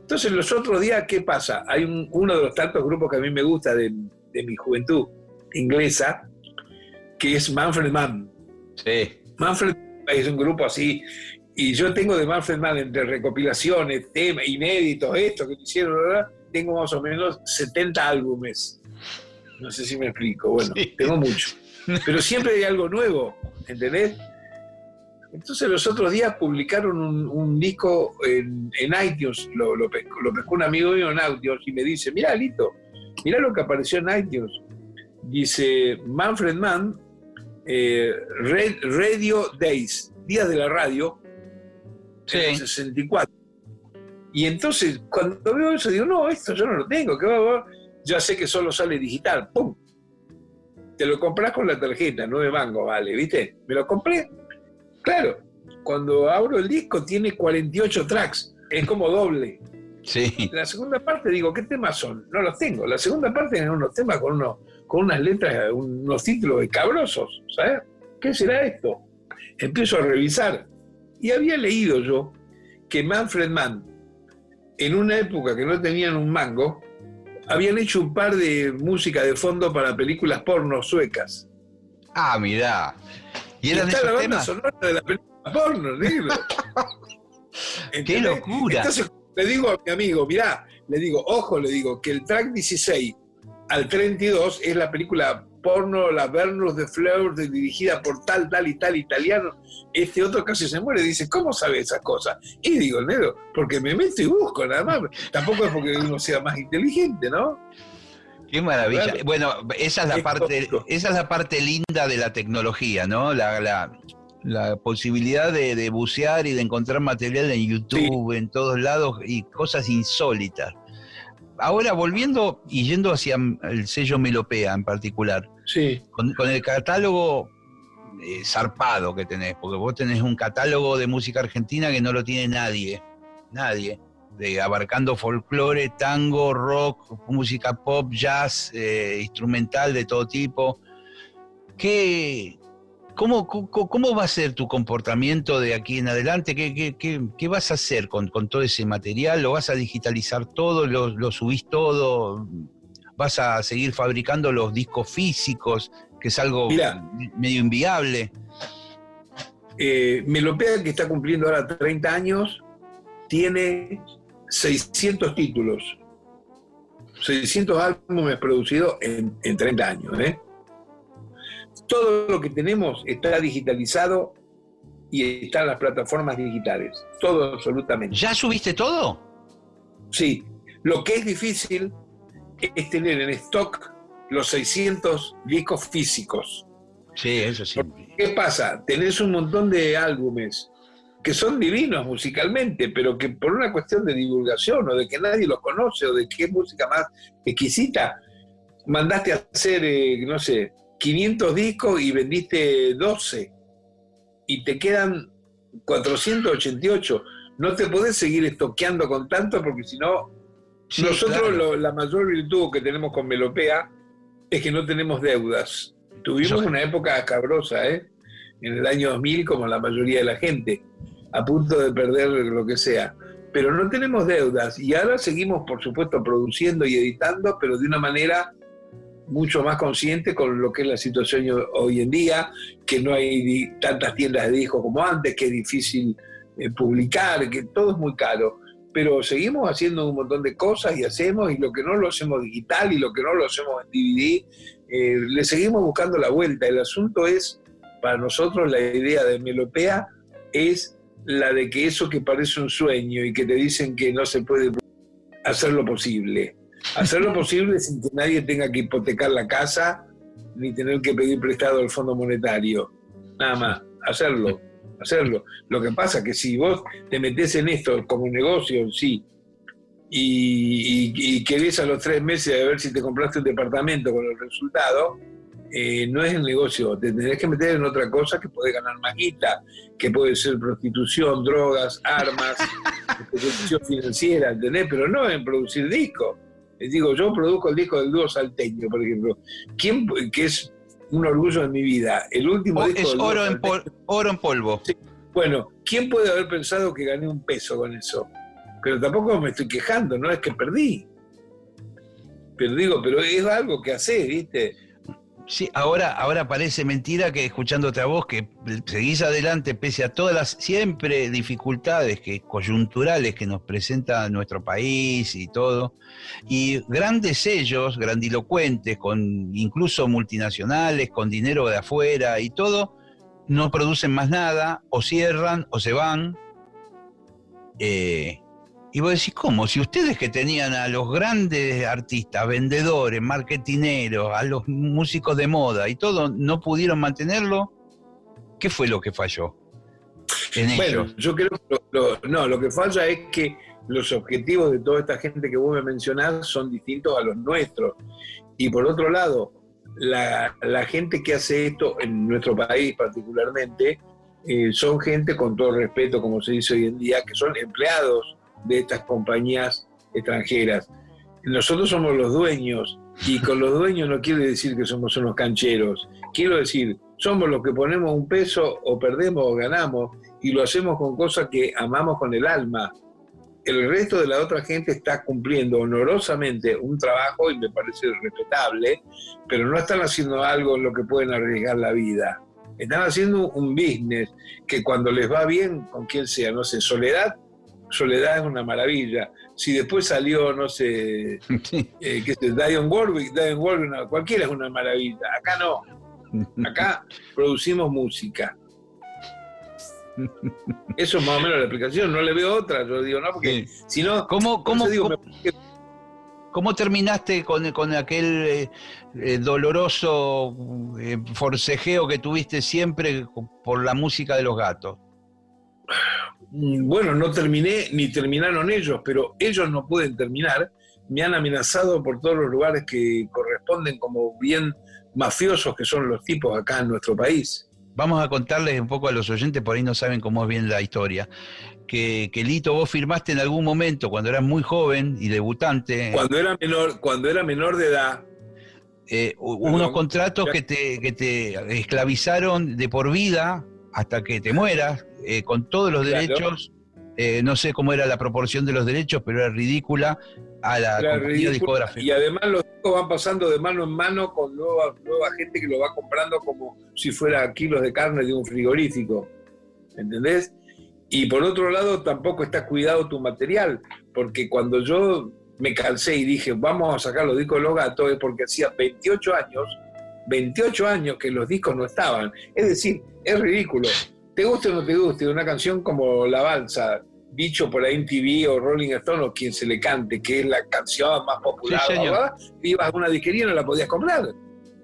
entonces los otros días, ¿qué pasa? Hay un- uno de los tantos grupos que a mí me gusta de, de mi juventud inglesa, que es Manfred Mann. Sí. Manfred es un grupo así, y yo tengo de Manfred Mann entre recopilaciones, temas, inéditos, esto que hicieron, ¿verdad? tengo más o menos 70 álbumes. No sé si me explico, bueno, tengo mucho. Pero siempre hay algo nuevo, ¿entendés? Entonces los otros días publicaron un, un disco en, en iTunes, lo, lo pescó, lo pescó un amigo mío en iTunes y me dice, mira Lito, mira lo que apareció en iTunes. Dice Manfred Mann, eh, Radio Days, Días de la Radio, en el 64. Y entonces cuando veo eso digo, no, esto yo no lo tengo, ¿qué va a ver? Ya sé que solo sale digital, ¡pum! Te lo compras con la tarjeta, nueve mangos, vale, ¿viste? Me lo compré. Claro, cuando abro el disco tiene 48 tracks, es como doble. Sí. La segunda parte digo, ¿qué temas son? No los tengo. La segunda parte tiene unos temas con, unos, con unas letras, unos títulos escabrosos, ¿sabes? ¿Qué será esto? Empiezo a revisar. Y había leído yo que Manfred Mann, en una época que no tenían un mango, habían hecho un par de música de fondo para películas porno suecas. Ah, mirá. ¿Y eran está esos la banda temas? sonora de la película porno, negro. [LAUGHS] ¡Qué locura! Entonces le digo a mi amigo, mirá, le digo, ojo, le digo, que el track 16 al 32 es la película porno La Vernus de Fleur, de- dirigida por tal, tal y tal italiano. Este otro casi se muere. Dice, ¿cómo sabe esas cosas? Y digo, negro, porque me meto y busco nada más. Tampoco es porque uno sea más inteligente, ¿no? Qué maravilla. Claro. Bueno, esa es la Es parte, esa es la parte linda de la tecnología, ¿no? La, la- la posibilidad de, de bucear y de encontrar material en YouTube, en todos lados, y cosas insólitas. Ahora, volviendo y yendo hacia el sello Melopea en particular, Sí. con, con el catálogo eh, zarpado que tenés, porque vos tenés un catálogo de música argentina que no lo tiene nadie, nadie, de abarcando folclore, tango, rock, música pop, jazz, eh, instrumental de todo tipo. ¿Qué, cómo, cómo, cómo va a ser tu comportamiento de aquí en adelante? ¿Qué, qué- qué- qué vas a hacer con, con todo ese material? ¿Lo vas a digitalizar todo? ¿Lo, lo subís todo? ¿Vas a seguir fabricando los discos físicos, que es algo Mirá. medio inviable? Eh, Melopea, que está cumpliendo ahora 30 años, tiene 600 títulos. 600 álbumes producidos en, en 30 años. ¿eh? Todo lo que tenemos está digitalizado y está en las plataformas digitales. Todo absolutamente. ¿Ya subiste todo? Sí. Lo que es difícil es tener en stock los 600 discos físicos. Sí, eso sí. ¿Qué pasa? Tenés un montón de álbumes que son divinos musicalmente, pero que por una cuestión de divulgación o de que nadie los conoce o de es música más exquisita, mandaste a hacer, eh, no sé, 500 discos y vendiste 12 y te quedan 488. No te podés seguir estoqueando con tanto porque si no, Sí, nosotros claro. lo- la mayor virtud que tenemos con Melopea es que no tenemos deudas. Tuvimos una época escabrosa, ¿eh? En el año 2000, como la mayoría de la gente, a punto de perder lo que sea. Pero no tenemos deudas y ahora seguimos, por supuesto, produciendo y editando, pero de una manera mucho más consciente con lo que es la situación ho- hoy en día, que no hay tantas tiendas de discos como antes, que es difícil eh, publicar, que todo es muy caro. Pero seguimos haciendo un montón de cosas y hacemos, y lo que no lo hacemos digital y lo que no lo hacemos en DVD, eh, le seguimos buscando la vuelta. El asunto es, para nosotros, la idea de Melopea es la de que eso que parece un sueño y que te dicen que no se puede hacerlo posible. Hacerlo [LAUGHS] posible sin que nadie tenga que hipotecar la casa ni tener que pedir prestado al Fondo Monetario. Nada más, hacerlo, hacerlo. Lo que pasa es que si vos te metés en esto como negocio, sí, y, y- y querés a los tres meses a ver si te compraste un departamento con el resultado, eh, no es el negocio. Te tenés que meter en otra cosa que puede ganar más guita, que puede ser prostitución, drogas, armas, [LAUGHS] prostitución financiera, ¿entendés? Pero no en producir discos. Les digo, yo produzco el disco del dúo salteño, por ejemplo. ¿Quién, que es un orgullo de mi vida? El último O- disco es del dúo oro en, pol- oro en polvo. bueno, ¿quién puede haber pensado que gané un peso con eso? Pero tampoco me estoy quejando, no es que perdí. Pero digo, pero es algo que hacer, ¿viste? Sí, ahora, ahora parece mentira que escuchándote a vos que seguís adelante pese a todas las siempre dificultades que, coyunturales que nos presenta nuestro país y todo. Y grandes sellos, grandilocuentes, con incluso multinacionales, con dinero de afuera y todo, no producen más nada, o cierran, o se van. Eh, y vos decís, ¿cómo? Si ustedes que tenían a los grandes artistas, vendedores, marketineros, a los músicos de moda y todo, no pudieron mantenerlo, ¿qué fue lo que falló? En Bueno, yo creo que lo- no, lo que falla es que los objetivos de toda esta gente que vos me mencionás son distintos a los nuestros. Y por otro lado, la, la gente que hace esto en nuestro país particularmente, eh, son gente con todo respeto, como se dice hoy en día, que son empleados de estas compañías extranjeras. Nosotros somos los dueños y con los dueños no quiere decir que somos unos cancheros. Quiero decir, somos los que ponemos un peso o perdemos o ganamos y lo hacemos con cosas que amamos con el alma. El resto de la otra gente está cumpliendo honorosamente un trabajo y me parece respetable, pero no están haciendo algo en lo que pueden arriesgar la vida. Están haciendo un business que cuando les va bien, con quien sea, no sé, Soledad, Soledad es una maravilla. Si después salió, no sé, [LAUGHS] eh, qué sé, Diane Warwick, Diane Warwick, no, cualquiera es una maravilla. Acá no. [LAUGHS] Acá producimos música. Eso es más o menos la explicación, no le veo otra, yo digo, no, porque si no, ¿Cómo, por cómo, eso digo, cómo- me- cómo terminaste con, con aquel eh, eh, doloroso eh, forcejeo que tuviste siempre por la música de los gatos? Mm, Bueno, no terminé ni terminaron ellos, pero ellos no pueden terminar. Me han amenazado por todos los lugares que corresponden como bien mafiosos que son los tipos acá en nuestro país. Vamos a contarles un poco a los oyentes, por ahí no saben cómo es bien la historia. Que, que Lito, vos firmaste en algún momento, cuando eras muy joven y debutante, Cuando era menor, cuando era menor de edad, eh, unos contratos que te, que te esclavizaron de por vida hasta que te mueras, eh, con todos los Claro. derechos. eh, no sé cómo era la proporción de los derechos, pero era ridícula a la era compañía discográfica. y además los discos van pasando de mano en mano con nueva, nueva gente que lo va comprando como si fuera kilos de carne de un frigorífico. ¿Entendés? Y por otro lado, tampoco está cuidado tu material, porque cuando yo me cansé y dije, vamos a sacar los discos de los gatos, es porque hacía 28 años, 28 años que los discos no estaban. Es decir, es ridículo. Te guste o no te guste, una canción como La Balsa, dicho por la MTV o Rolling Stone o quien se le cante, que es la canción más popular, Sí, ibas a una disquería y no la podías comprar.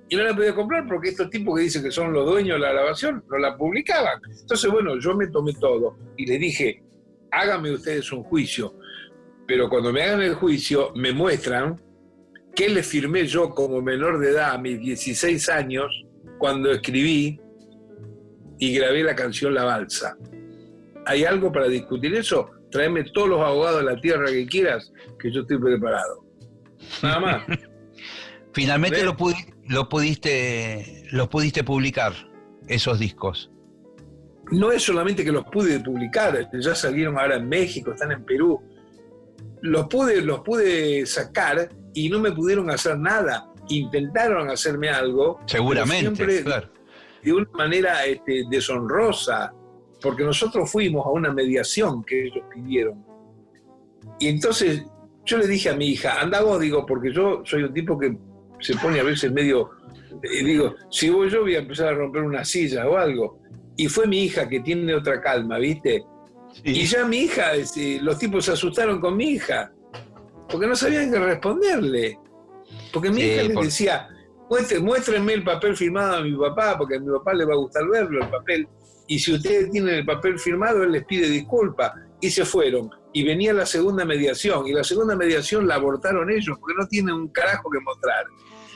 Y no la podías comprar porque estos tipos que dicen que son los dueños de la grabación no la publicaban. Entonces, bueno, yo me tomé todo y le dije, háganme ustedes un juicio. Pero cuando me hagan el juicio, me muestran que le firmé yo como menor de edad a mis 16 años cuando escribí y grabé la canción La Balsa. ¿Hay algo para discutir eso? Tráeme todos los abogados de la tierra que quieras, que yo estoy preparado. Nada más. [LAUGHS] Finalmente ¿Ves? lo, pudi- lo pudiste, los pudiste publicar, esos discos. no es solamente que los pude publicar, ya salieron ahora en México, están en Perú. Los pude, los pude sacar y no me pudieron hacer nada. Intentaron hacerme algo. Seguramente, siempre claro. De una manera este, deshonrosa, porque nosotros fuimos a una mediación que ellos pidieron. Y entonces yo le dije a mi hija, anda vos, digo, porque yo soy un tipo que se pone a veces medio, eh, digo, si voy yo voy a empezar a romper una silla o algo. Y fue mi hija que tiene otra calma, ¿viste? Y ya mi hija, este, los tipos se asustaron con mi hija, porque no sabían qué responderle. Porque mi Sí, hija les por- decía, "Muestre- muéstrenme el papel firmado a mi papá, porque a mi papá le va a gustar verlo el papel. Y si ustedes tienen el papel firmado, él les pide disculpas. Y se fueron. y venía la segunda mediación, y la segunda mediación la abortaron ellos porque no tienen un carajo que mostrar.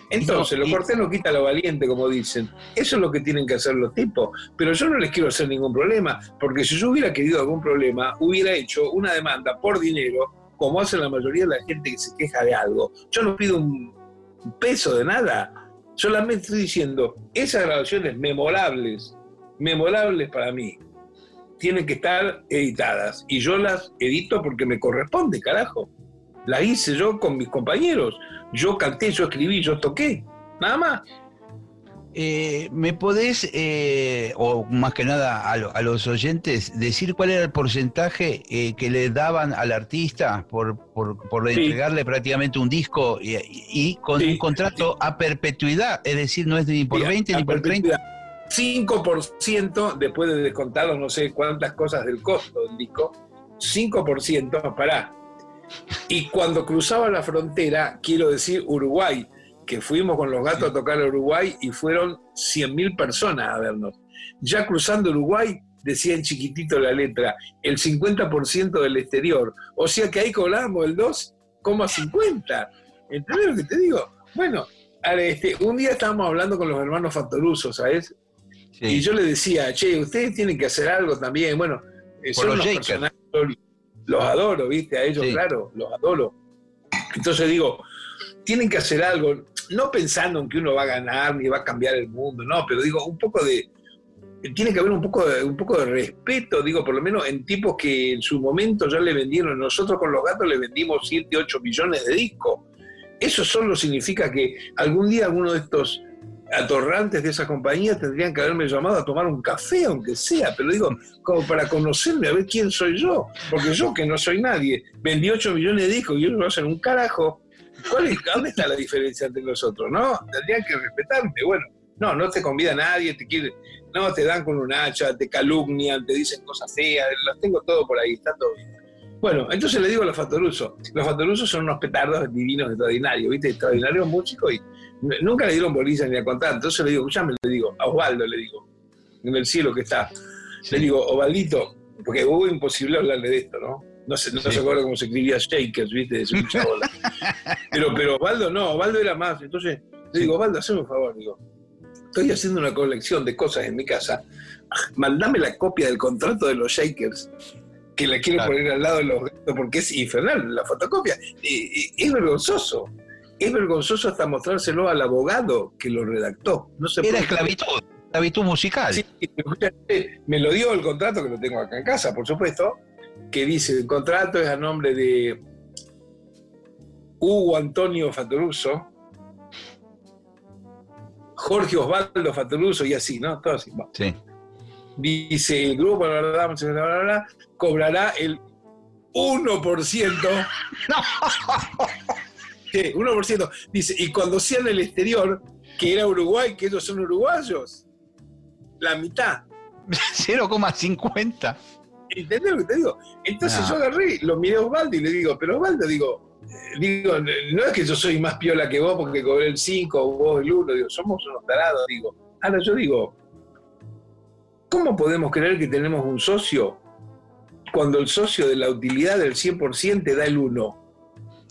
Entonces, lo cortés no quita lo valiente, como dicen. Eso es lo que tienen que hacer los tipos. Pero yo no les quiero hacer ningún problema, porque si yo hubiera querido algún problema, hubiera hecho una demanda por dinero, como hacen la mayoría de la gente que se queja de algo. Yo no pido un peso de nada. Solamente estoy diciendo, esas grabaciones memorables, memorables para mí, tienen que estar editadas. Y yo las edito porque me corresponde, carajo. Las hice yo con mis compañeros. Yo canté, yo escribí, yo toqué. Nada más. Eh, ¿Me podés, eh, o más que nada a, lo- a los oyentes, decir cuál era el porcentaje eh, que le daban al artista por, por, por Sí. entregarle prácticamente un disco y, y con un contrato a perpetuidad? Es decir, no es ni por Sí, 20 a ni por 30. 5% después de descontar los no sé cuántas cosas del costo del disco, 5%, pará. Y cuando cruzaba la frontera, quiero decir Uruguay, que fuimos con los gatos a tocar a Uruguay y fueron 100.000 personas a vernos. Ya cruzando Uruguay, decía en chiquitito la letra, el 50% del exterior. O sea que ahí cobrábamos el 2,50. ¿Entendés lo que te digo? Bueno, este, un día estábamos hablando con los hermanos Fatoruso, ¿sabes? Y yo le decía, che, ustedes tienen que hacer algo también. Bueno, eh, Por son los unos personajes, los adoro, ¿viste? A ellos, Sí. claro, los adoro. Entonces digo, tienen que hacer algo, no pensando en que uno va a ganar ni va a cambiar el mundo, no, pero digo, un poco de. Tiene que haber un poco de, un poco de respeto, digo, por lo menos en tipos que en su momento ya le vendieron, nosotros con los gatos le vendimos 7, 8 millones de discos. Eso solo significa que algún día alguno de estos atorrantes de esa compañía tendrían que haberme llamado a tomar un café, aunque sea, pero digo, como para conocerme, a ver quién soy yo, porque yo que no soy nadie, vendí 8 millones de discos y ellos no hacen un carajo. ¿Cuál es, ¿Dónde está la diferencia entre nosotros? ¿No? Tendrían que respetarme. Bueno, no, no te convida nadie, te quiere, no, te dan con un hacha, te calumnian, te dicen cosas feas, las tengo todo por ahí, está todo bien. Bueno, entonces le digo a los Fatorusos, los Fatorusos son unos petardos divinos extraordinarios, ¿viste? Extraordinarios músicos y nunca le dieron bolilla ni a contar. Entonces le digo, escuchame, le digo, a Osvaldo le digo, en el cielo que está. Le digo, Osvaldito, porque hubo imposible hablarle de esto, ¿no? No se, no Sí. se acuerda cómo se escribía Shakers, ¿viste? De su chabola. [LAUGHS] Pero, pero Osvaldo no, Osvaldo era más. Entonces le digo, Osvaldo, hazme un favor, digo, estoy haciendo una colección de cosas en mi casa. Mandame la copia del contrato de los Shakers, que la quiero Claro. poner al lado de los gatos porque es infernal la fotocopia. Y- y- es vergonzoso. Es vergonzoso hasta mostrárselo al abogado que lo redactó. No se Era esclavitud, esclavitud musical. Sí, me lo dio el contrato, que lo tengo acá en casa, por supuesto, que dice, el contrato es a nombre de Hugo Antonio Fatoruso, Jorge Osvaldo Fatoruso y así, ¿no? Todo así. Sí. Dice, el grupo, bla, bla, bla, cobrará el 1%. ¿Qué? 1%. Dice, y cuando sea en el exterior, que era Uruguay, que ellos son uruguayos, la mitad. [LAUGHS] 0,50. ¿Entendés lo que te digo? Entonces No. yo agarré, lo miré a Osvaldo y le digo, pero Osvaldo, digo, eh, digo, no es que yo soy más piola que vos porque cobré el 5 o vos el 1, digo, somos unos tarados, digo. Ahora yo digo, ¿cómo podemos creer que tenemos un socio cuando el socio de la utilidad del 100% te da el 1?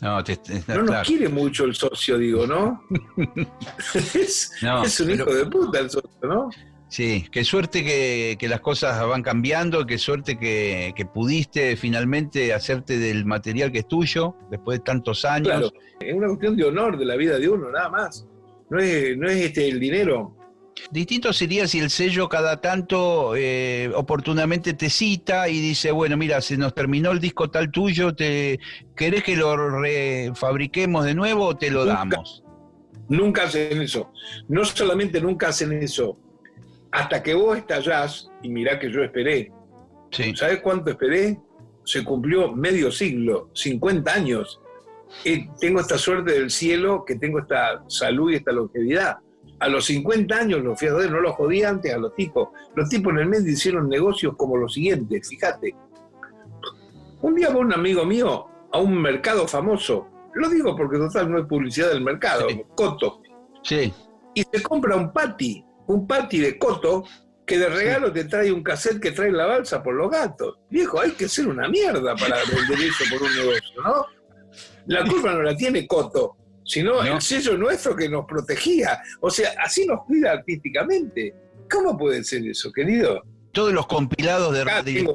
No, te- te- No nos quiere mucho el socio, digo, ¿no? [LAUGHS] [LAUGHS] es, No, es un pero- hijo de puta el socio, ¿no? Sí, qué suerte que, que las cosas van cambiando, qué suerte que, que pudiste finalmente hacerte del material que es tuyo después de tantos años. Claro, es una cuestión de honor de la vida de uno, nada más. No es, no es este, el dinero. Distinto sería si el sello cada tanto eh, oportunamente te cita y dice, bueno, mira, se nos terminó el disco tal tuyo, te ¿querés que lo refabriquemos de nuevo o te lo Nunca. damos? Nunca hacen eso. No solamente nunca hacen eso. Hasta que vos estallás, y mirá que yo esperé. Sí. ¿Sabés cuánto esperé? Se cumplió medio siglo, 50 años. Eh, tengo esta suerte del cielo, que tengo esta salud y esta longevidad. A los 50 años los fui a joder, no los jodí antes a los tipos. Los tipos en el medio hicieron negocios como los siguientes, fíjate. Un día va un amigo mío a un mercado famoso, lo digo porque total no es publicidad del mercado, Sí. Coto, Sí, y se compra un patty, un patty de Coto, que de regalo te trae un cassette que trae la balsa por los gatos. Viejo, hay que ser una mierda para vender eso por un negocio, ¿no? La culpa no la tiene Coto, sino el sello nuestro que nos protegía. O sea, así nos cuida artísticamente. ¿Cómo puede ser eso, querido? Todos los compilados de, Acá de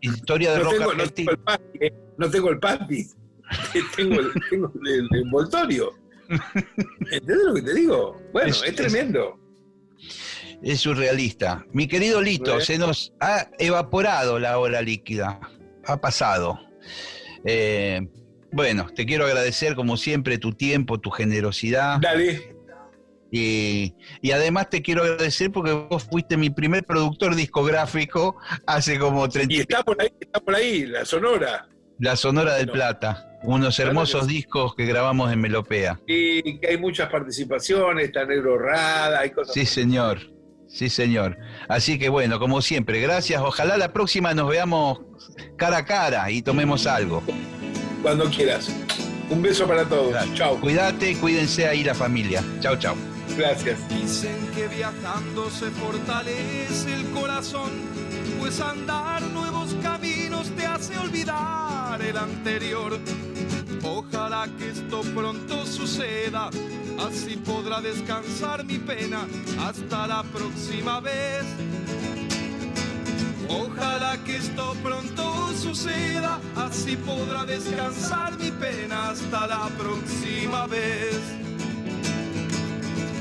historia de no, rock tengo, no argentino. tengo el panty, ¿eh? no tengo el panty. [LAUGHS] tengo el, tengo el- el envoltorio. [LAUGHS] ¿Entendés lo que te digo? Bueno, es- tremendo. Es surrealista. Mi querido Lito, se nos ha evaporado la hora líquida. Ha pasado. Eh, bueno, te quiero agradecer como siempre tu tiempo, tu generosidad. Dale. Y, y además te quiero agradecer porque vos fuiste mi primer productor discográfico hace como 30 Y está por ahí, está por ahí, la sonora. La Sonora del Plata. Unos Claro hermosos discos que grabamos en Melopea. Y que hay muchas participaciones, está Negro Rada, hay cosas. Sí, señor. Sí, señor. Así que bueno, como siempre, gracias. Ojalá la próxima nos veamos cara a cara y tomemos algo. Cuando quieras. Un beso para todos. Chao. Cuídate, cuídense ahí la familia. Chao, chao. Gracias. Dicen que viajando se fortalece el corazón, pues andar nuevos caminos te hace olvidar el anterior. Ojalá que esto pronto suceda, así podrá descansar mi pena hasta la próxima vez. Ojalá que esto pronto suceda, así podrá descansar mi pena hasta la próxima vez.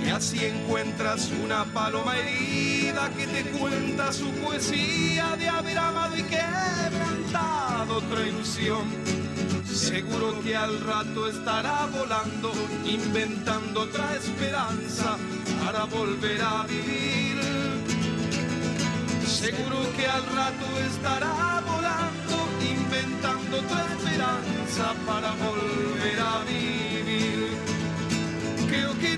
Y así encuentras una paloma herida que te cuenta su poesía de haber amado y quebrantado otra ilusión. Seguro que al rato estará volando, inventando otra esperanza para volver a vivir. Seguro que al rato estará volando, inventando otra esperanza para volver a vivir. Creo que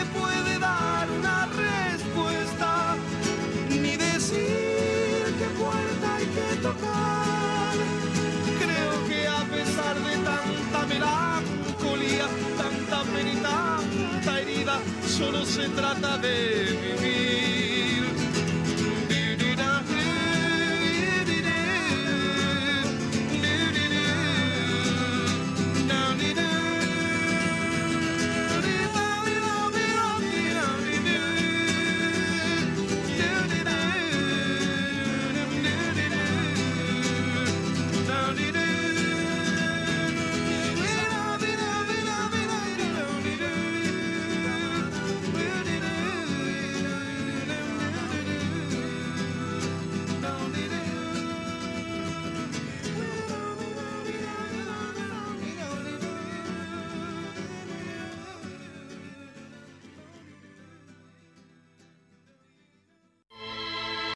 Creo que a pesar de tanta melancolía, tanta pena y tanta herida, solo se trata de vivir.